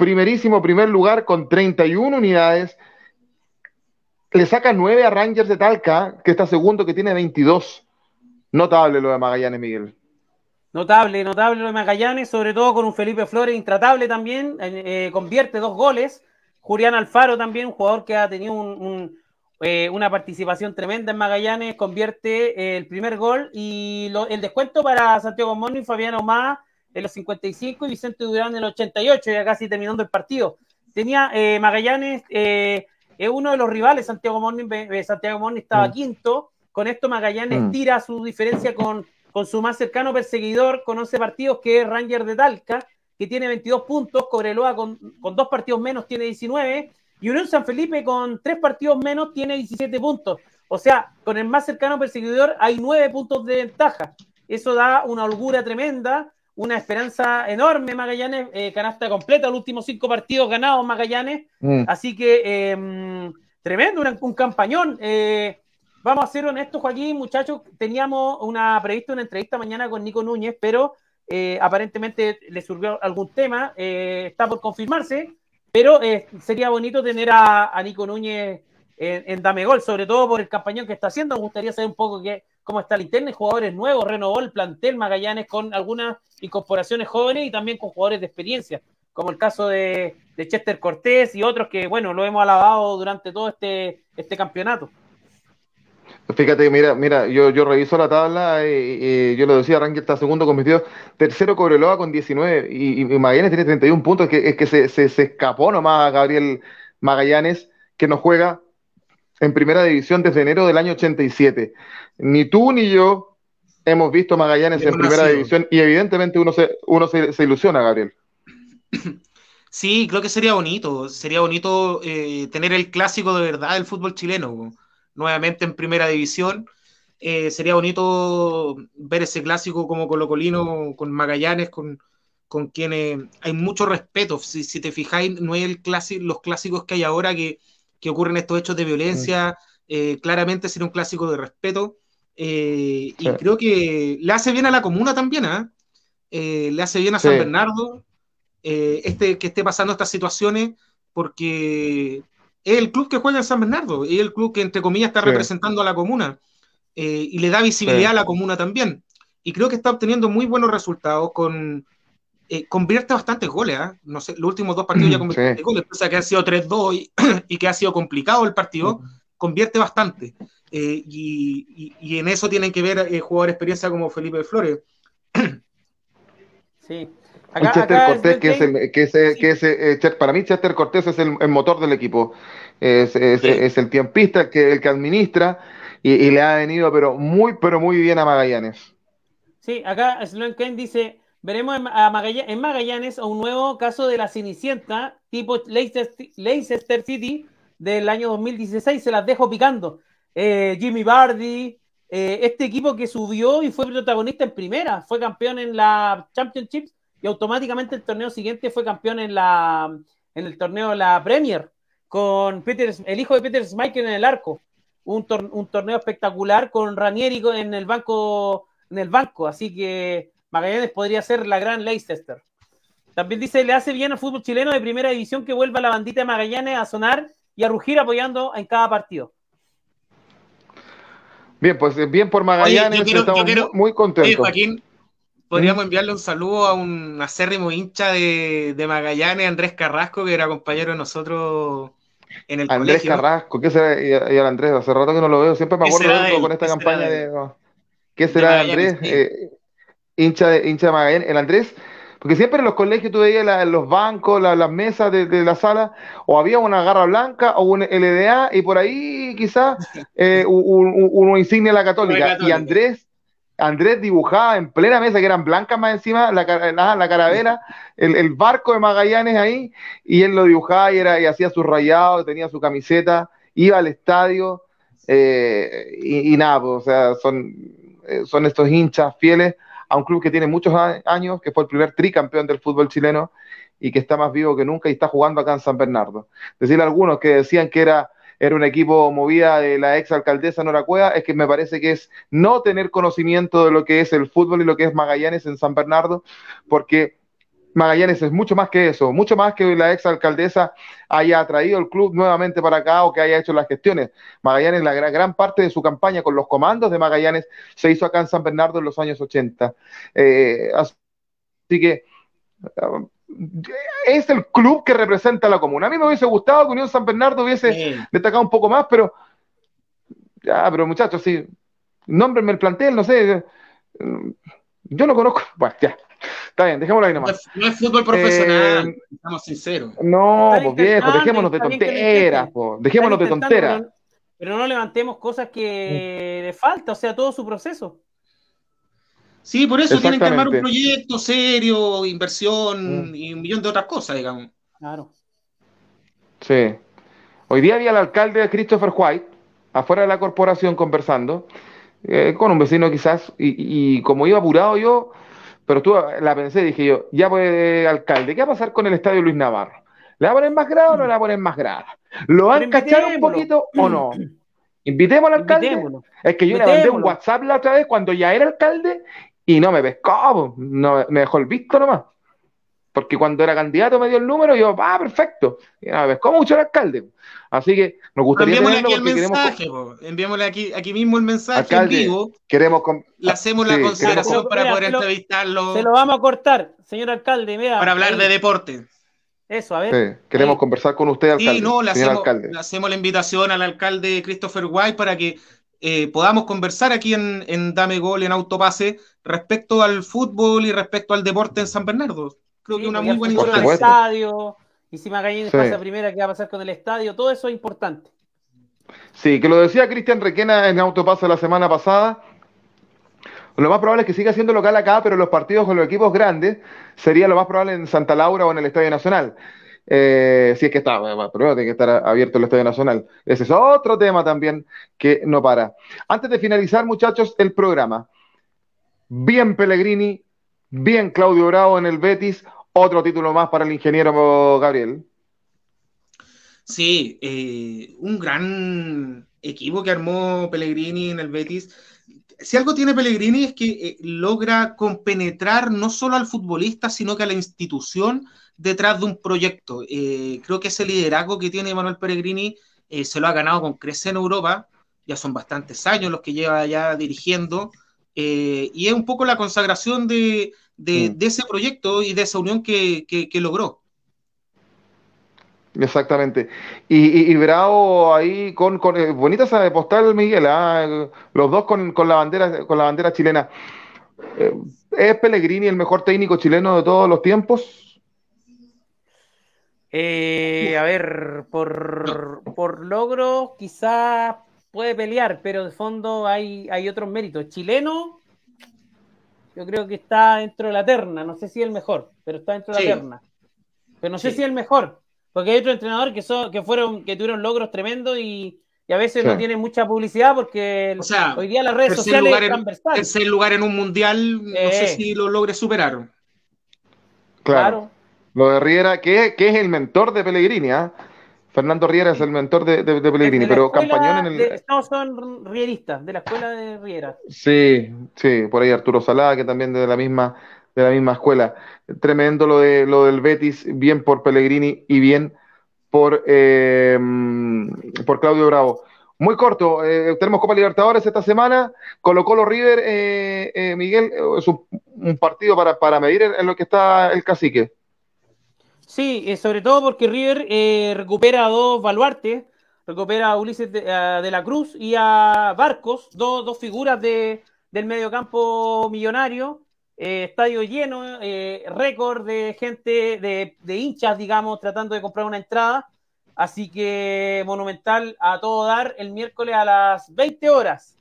primerísimo primer lugar con 31 unidades. Le saca 9 a Rangers de Talca, que está segundo, que tiene 22. Notable lo de Magallanes, Miguel. Notable, notable lo de Magallanes, sobre todo con un Felipe Flores intratable también, eh, convierte dos goles. Julián Alfaro también, un jugador que ha tenido eh, una participación tremenda en Magallanes, convierte eh, el primer gol y el descuento para Santiago Moni, Fabiano Más en los 55 y Vicente Durán en los 88, ya casi terminando el partido. Tenía eh, Magallanes, eh, es uno de los rivales, Santiago Morning, Santiago Morning estaba mm. quinto, Con esto Magallanes mm. tira su diferencia con, con su más cercano perseguidor con 11 partidos, que es Ranger de Talca, que tiene 22 puntos, Cobreloa con, con dos partidos menos tiene 19, y Unión San Felipe con tres partidos menos tiene 17 puntos. O sea, con el más cercano perseguidor hay nueve puntos de ventaja. Eso da una holgura tremenda, una esperanza enorme, Magallanes, eh, canasta completa, los últimos cinco partidos ganados Magallanes. Mm. Así que em, tremendo, un, campañón. Eh, vamos a ser honestos, Joaquín, muchachos, teníamos una prevista una entrevista mañana con Nico Núñez, pero eh, aparentemente le surgió algún tema, está por confirmarse. Pero eh, sería bonito tener a, Nico Núñez en, en, Dame Gol, sobre todo por el campañón que está haciendo. Me gustaría saber un poco qué, cómo está el internet, jugadores nuevos, renovó el plantel Magallanes con algunas incorporaciones jóvenes y también con jugadores de experiencia, como el caso de, Chester Cortés y otros que, bueno, lo hemos alabado durante todo este, este campeonato. Fíjate, mira, mira, yo, yo reviso la tabla y, yo lo decía, Rangel está segundo con tercero Cobreloa con 19 y, Magallanes tiene 31 puntos, es que, es que se, se, escapó nomás Gabriel Magallanes, que no juega en primera división desde enero del año 87. Ni tú ni yo hemos visto Magallanes en primera división y evidentemente uno se, uno se, ilusiona, Gabriel. Sí, creo que sería bonito, sería bonito eh, tener el clásico de verdad del fútbol chileno nuevamente en primera división. Eh, sería bonito ver ese clásico como Colocolino con Magallanes, con, con quienes hay mucho respeto. Si, si te fijáis, no es el clásico, los clásicos que hay ahora que, que ocurren estos hechos de violencia. Eh, claramente sería un clásico de respeto. Eh, y creo que le hace bien a la comuna también, ¿ah? le hace bien a San Bernardo este, que esté pasando estas situaciones, porque es el club que juega en San Bernardo, es el club que entre comillas está representando a la comuna eh, y le da visibilidad a la comuna también. Y creo que está obteniendo muy buenos resultados con... Eh, convierte bastantes goles, ¿ah? no sé, los últimos dos partidos ya convierte goles, pese a que ha sido 3-2 y, que ha sido complicado el partido, convierte bastante. Eh, y, y, en eso tienen que ver jugadores de experiencia como Felipe Flores. Sí, Chester Cortés, que es, el, que es, que es eh, para mí Chester Cortés es el, motor del equipo, es, el tiempista, el que, el que administra y, le ha venido pero muy, pero muy bien a Magallanes. Sí, acá Sloan Kane dice, veremos en, Magallanes, un nuevo caso de la Cenicienta tipo Leicester, City del año 2016, se las dejo picando. Eh, Jimmy Bardi, eh, este equipo que subió y fue protagonista en primera, fue campeón en la Championships y automáticamente el torneo siguiente fue campeón en, la, en el torneo la Premier, con Peter, el hijo de Peter Schmeichel en el arco. Un, un, torneo espectacular con Ranieri en el banco, en el banco, así que Magallanes podría ser la gran Leicester. También dice, le hace bien al fútbol chileno de primera división que vuelva la bandita de Magallanes a sonar y a rugir apoyando en cada partido. Bien, pues bien por Magallanes, estamos muy, contentos podríamos enviarle un saludo a un acérrimo hincha de, Magallanes, Andrés Carrasco, que era compañero de nosotros en el Andrés Carrasco, ¿qué será? Y, el Andrés, hace rato que no lo veo, siempre me acuerdo con esta campaña de, ¿Qué será de Andrés? Eh, hincha, de, hincha de Magallanes, el Andrés, porque siempre en los colegios tú veías los bancos, las mesas de, la sala, o había una garra blanca o un LDA, y por ahí quizás eh, un, insignia de la católica. Y Andrés Andrés dibujaba en plena mesa, que eran blancas más encima, la, la, caravera, el, barco de Magallanes ahí, y él lo dibujaba y, era, y hacía su rayado, tenía su camiseta, iba al estadio, eh, y, nada, pues, o sea, son, eh, son estos hinchas fieles a un club que tiene muchos años, que fue el primer tricampeón del fútbol chileno y que está más vivo que nunca y está jugando acá en San Bernardo. Decirle a algunos que decían que era era un equipo movida de la ex alcaldesa Nora Cueva, es que me parece que es no tener conocimiento de lo que es el fútbol y lo que es Magallanes en San Bernardo, porque Magallanes es mucho más que eso, mucho más que la ex alcaldesa haya traído el club nuevamente para acá o que haya hecho las gestiones. Magallanes, la gran, parte de su campaña con los comandos de Magallanes se hizo acá en San Bernardo en los años 80. Eh, así que es el club que representa a la comuna. A mí me hubiese gustado que Unión San Bernardo hubiese destacado un poco más, pero ya, pero muchachos, sí, nómbrenme el plantel, no sé. Yo no conozco. Bueno, ya. Está bien, dejémoslo ahí nomás. No es, fútbol profesional, eh, estamos sinceros. No, pues viejo, dejémonos de tonteras, dejémonos de tonteras. pero no levantemos cosas que le falta, o sea, todo su proceso. Sí, por eso tienen que armar un proyecto serio, inversión mm. y un millón de otras cosas, digamos. Claro. Sí. Hoy día había el alcalde Christopher White afuera de la corporación conversando eh, con un vecino quizás y, como iba apurado yo, pero tú la pensé, dije yo, ya pues alcalde, ¿qué va a pasar con el estadio Luis Navarro? ¿Le va a poner más grado o no le va a poner más grado? ¿Lo van a cachar un poquito o no? Invitemos al alcalde. Es que yo le mandé un WhatsApp la otra vez cuando ya era alcalde y no me pescó, no, me dejó el visto nomás. Porque cuando era candidato me dio el número y yo, ah, perfecto. Y no me pescó mucho el alcalde. Así que nos gustaría Enviémosle aquí el mensaje, enviémosle aquí, aquí mismo el mensaje en vivo. Queremos le hacemos la consideración para poder entrevistarlo. Se lo vamos a cortar, señor alcalde. para hablar de deporte. Eso, a ver. queremos conversar con usted, alcalde. Sí, no, le hacemos, le hacemos, la invitación al alcalde Christopher White para que eh, podamos conversar aquí en, en, Dame Gol, en Autopase, respecto al fútbol y respecto al deporte en San Bernardo. Creo que una muy buena información. estadio, y si Magallanes pasa primera, ¿qué va a pasar con el estadio? Todo eso es importante. Sí, que lo decía Cristian Requena en Autopase la semana pasada. Lo más probable es que siga siendo local acá, pero los partidos con los equipos grandes sería lo más probable en Santa Laura o en el Estadio Nacional. Eh, si es que está, primero tiene que estar abierto el Estadio Nacional. Ese es otro tema también que no para. Antes de finalizar, muchachos, el programa. Bien Pellegrini, bien Claudio Bravo en el Betis, otro título más para el ingeniero Gabriel. Sí, eh, un gran equipo que armó Pellegrini en el Betis. Si algo tiene Pellegrini es que eh, logra compenetrar no solo al futbolista, sino que a la institución detrás de un proyecto. Eh, creo que ese liderazgo que tiene Manuel Pellegrini se lo ha ganado con crecer en Europa, ya son bastantes años los que lleva ya dirigiendo, eh, y es un poco la consagración de, mm. ese proyecto y de esa unión que, logró. Exactamente. Y, Bravo ahí con, con bonita esa postal, Miguel, ¿ah? los dos con, la bandera, con la bandera chilena. ¿Es Pellegrini el mejor técnico chileno de todos los tiempos? Eh, a ver, por, por logro quizás puede pelear, pero de fondo hay, hay otros méritos. Chileno, yo creo que está dentro de la terna. No sé si es el mejor, pero está dentro de la terna. Pero no sé si es el mejor, porque hay otros entrenadores que, son, que, fueron, que tuvieron logros tremendos y, a veces no tienen mucha publicidad porque hoy día las redes sociales están lugar en un mundial, no sé si lo logre superar. claro. Lo de Riera, que, que es el mentor de Pellegrini, ¿ah? Fernando Riera es el mentor de, de, Pellegrini, pero Campañón en el. Todos son rieristas, de la escuela de Riera. Sí, sí, por ahí Arturo Salada, que también de la misma, de la misma escuela. Tremendo lo de lo del Betis, bien por Pellegrini y bien por, eh, por Claudio Bravo. Muy corto, eh, tenemos Copa Libertadores esta semana, Colo Colo River, eh, Miguel, es un, partido para, para medir en lo que está el cacique. Sí, eh, sobre todo porque River eh, recupera a dos baluartes, recupera a Ulises de, la Cruz y a Barcos, dos, figuras de, del mediocampo millonario, eh, estadio lleno, récord de gente, de, hinchas, digamos, tratando de comprar una entrada. Así que monumental a todo dar el miércoles a las 20 horas.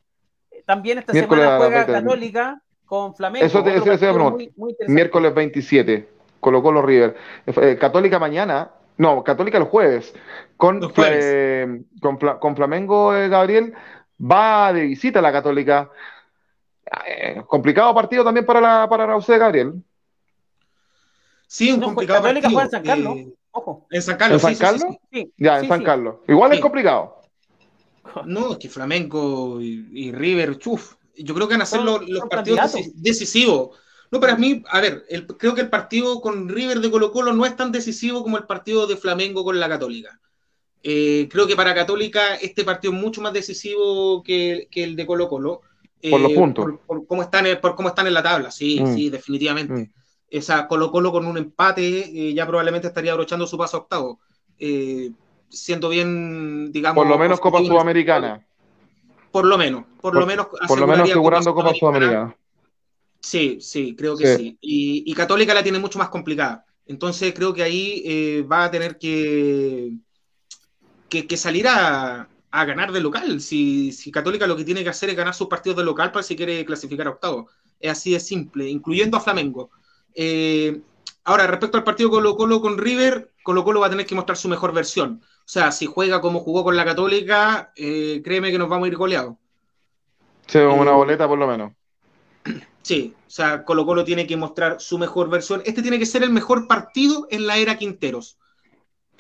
También esta semana juega Católica con Flamengo. Eso te decía, miércoles 27. Colo Colo River. Eh, Católica mañana, no, Católica el jueves, con, eh, con, Flamengo eh, Gabriel, va de visita a la Católica. complicado partido también para la para Gabriel. Sí, un complicado Católica partido. en San Carlos. Ojo. En San Carlos, ¿En San Carlos? Sí, ya, en San Carlos. Igual es complicado. No, es que Flamengo y, River, chuf. Yo creo que van a ser los, partidos decisivos no, para mí, a ver, creo que el partido con River de Colo Colo no es tan decisivo como el partido de Flamengo con la Católica. Eh, creo que para Católica este partido es mucho más decisivo que, el de Colo Colo. por los eh, puntos. Por, cómo están, por cómo están en la tabla, sí, mm. sí, definitivamente. Mm. Esa Colo Colo con un empate eh, ya probablemente estaría abrochando su paso a octavo. siendo bien, digamos... Por lo menos Copa Sudamericana. Por lo menos, por lo menos... Por lo menos asegurando Copa Sudamericana. Sí, sí, creo que sí. Y, Católica la tiene mucho más complicada. Entonces creo que ahí eh, va a tener que, que, salir a, a ganar de local. Si, si, Católica lo que tiene que hacer es ganar sus partidos de local para si quiere clasificar a octavo. Es así de simple, incluyendo a Flamengo. Eh, ahora, respecto al partido Colo Colo con River, Colo Colo va a tener que mostrar su mejor versión. O sea, si juega como jugó con la Católica, eh, créeme que nos vamos a ir goleados. Sí, una boleta por lo menos. Sí, o sea, Colo Colo tiene que mostrar su mejor versión. Este tiene que ser el mejor partido en la era Quinteros.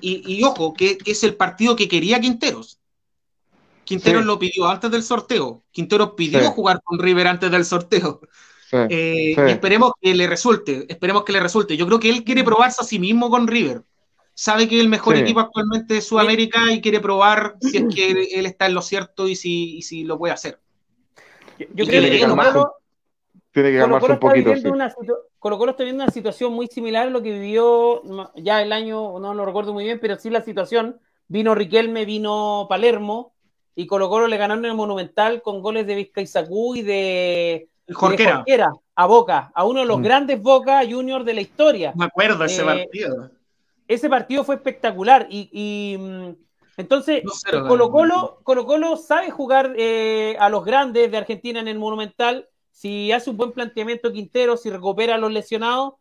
Y, ojo, que, es el partido que quería Quinteros. Quinteros lo pidió antes del sorteo. Quinteros pidió jugar con River antes del sorteo. Eh, y esperemos que le resulte, esperemos que le resulte. Yo creo que él quiere probarse a sí mismo con River. Sabe que es el mejor equipo actualmente de Sudamérica y quiere probar si es que él está en lo cierto y si, y si lo puede hacer. Yo, creo que, tiene que calmarse un poquito. Colo Colo está viendo una situación muy similar a lo que vivió ya el año, no lo recuerdo muy bien, pero sí la situación. Vino Riquelme, vino Palermo, y Colo Colo le ganaron en el Monumental con goles de Vizcaizacú y de, Jorquera. a Boca, a uno de los mm. grandes Boca Juniors de la historia. Me acuerdo ese eh, partido. Ese partido fue espectacular y, mm, entonces Colo, Colo, Colo Colo sabe jugar eh, a los grandes de Argentina en el Monumental si hace un buen planteamiento Quintero, si recupera a los lesionados,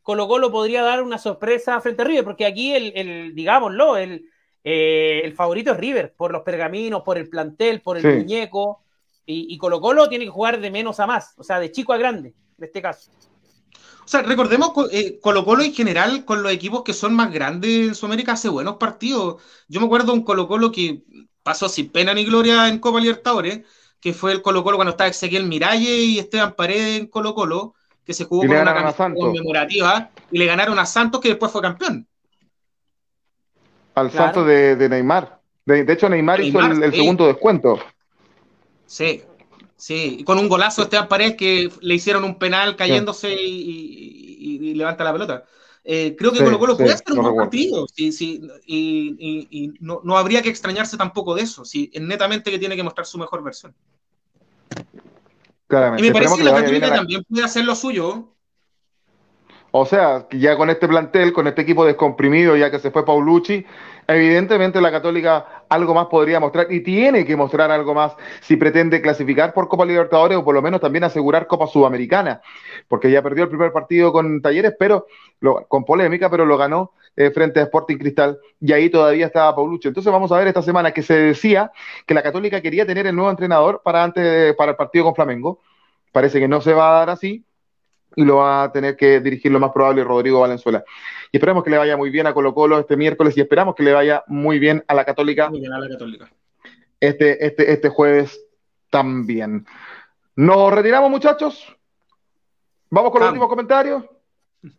Colo Colo podría dar una sorpresa frente a River, porque aquí el, digámoslo, el, eh, el favorito es River, por los pergaminos, por el plantel, por el muñeco, y, Colo Colo tiene que jugar de menos a más, o sea, de chico a grande, en este caso. O sea, recordemos, eh, Colo Colo en general, con los equipos que son más grandes en Sudamérica, hace buenos partidos. Yo me acuerdo un Colo Colo que pasó sin pena ni gloria en Copa Libertadores, que fue el Colo Colo cuando estaba Ezequiel Miralle y Esteban Paredes en Colo Colo, que se jugó con una camiseta conmemorativa y le ganaron a Santos, que después fue campeón. Al Santos de, Neymar. De, hecho, Neymar, hizo el, segundo descuento. Sí, sí, y con un golazo Esteban Paredes que le hicieron un penal cayéndose y, levanta la pelota. Eh, creo que Colo Colo puede hacer un buen partido y, no, habría que extrañarse tampoco de eso. Si, es netamente que tiene que mostrar su mejor versión. Y me parece que, la Católica también puede hacer lo suyo. O sea, ya con este plantel, con este equipo descomprimido, ya que se fue Paulucci, Evidentemente la Católica algo más podría mostrar y tiene que mostrar algo más si pretende clasificar por Copa Libertadores o por lo menos también asegurar Copa Sudamericana, porque ya perdió el primer partido con Talleres, pero con polémica, pero lo ganó eh, frente a Sporting Cristal y ahí todavía estaba Paulucci. Entonces vamos a ver esta semana que se decía que la Católica quería tener el nuevo entrenador para antes para el partido con Flamengo. Parece que no se va a dar así y lo va a tener que dirigir lo más probable Rodrigo Valenzuela. Y esperamos que le vaya muy bien a Colo Colo este miércoles y esperamos que le vaya muy bien a la Católica. Muy bien a la Católica. Este, este, este jueves también. Nos retiramos, muchachos. Vamos con los últimos comentarios.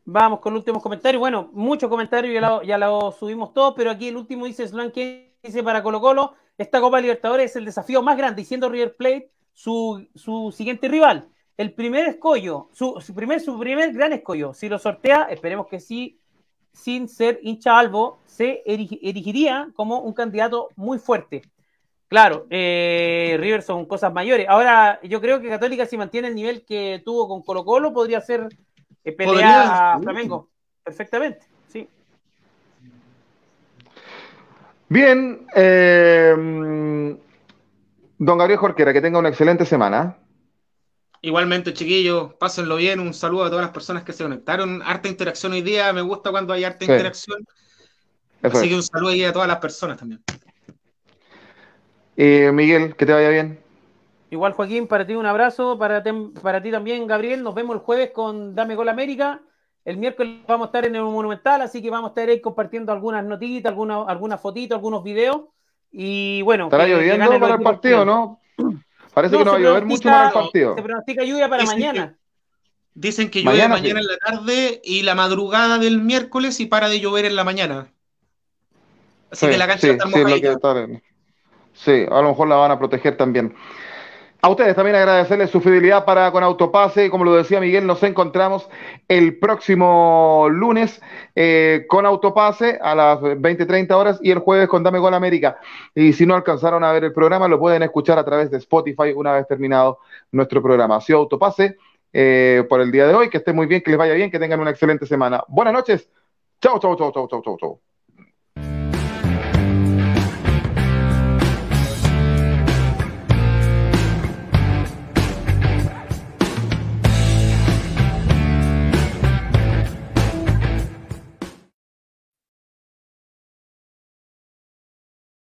Vamos con los últimos comentarios. Bueno, muchos comentarios, ya lo, subimos todos, pero aquí el último dice Slan que dice para Colo Colo, esta Copa Libertadores es el desafío más grande, diciendo River Plate su, su siguiente rival. El primer escollo, su, su, primer, su primer gran escollo, si lo sortea, esperemos que sí, sin ser hincha albo, se erigiría como un candidato muy fuerte. Claro, eh, River son cosas mayores. Ahora, yo creo que Católica, si mantiene el nivel que tuvo con Colo Colo, podría ser eh, pelea a Flamengo. Perfectamente, sí. Bien, eh, don Gabriel Jorquera, que tenga una excelente semana. Igualmente, chiquillos, pásenlo bien. Un saludo a todas las personas que se conectaron. Harta interacción hoy día. Me gusta cuando hay harta interacción. Así que un saludo ahí a todas las personas también. Eh, Miguel, que te vaya bien. Igual, Joaquín, para ti un abrazo. Para, para ti también, Gabriel. Nos vemos el jueves con Dame Gol América. El miércoles vamos a estar en el Monumental, así que vamos a estar ahí compartiendo algunas notitas, algunas, algunas fotitos, algunos videos. Y bueno. Estará lloviendo para el partido, ¿no? Parece que no va a llover mucho en el partido. Se pronostica lluvia para mañana. dicen que llueve mañana, en la tarde y la madrugada del miércoles y para de llover en la mañana. Así que la cancha está sí, sí, a lo mejor la van a proteger también. A ustedes también agradecerles su fidelidad para con Autopase. Como lo decía Miguel, nos encontramos el próximo lunes eh, con Autopase a las 20-30 horas y el jueves con Dame Gol América. Y si no alcanzaron a ver el programa, lo pueden escuchar a través de Spotify una vez terminado nuestro programa. Ha sido Autopase eh, por el día de hoy. Que esté muy bien, que les vaya bien, que tengan una excelente semana. Buenas noches. Chao, chao, chao, chao, chao, chao, chao.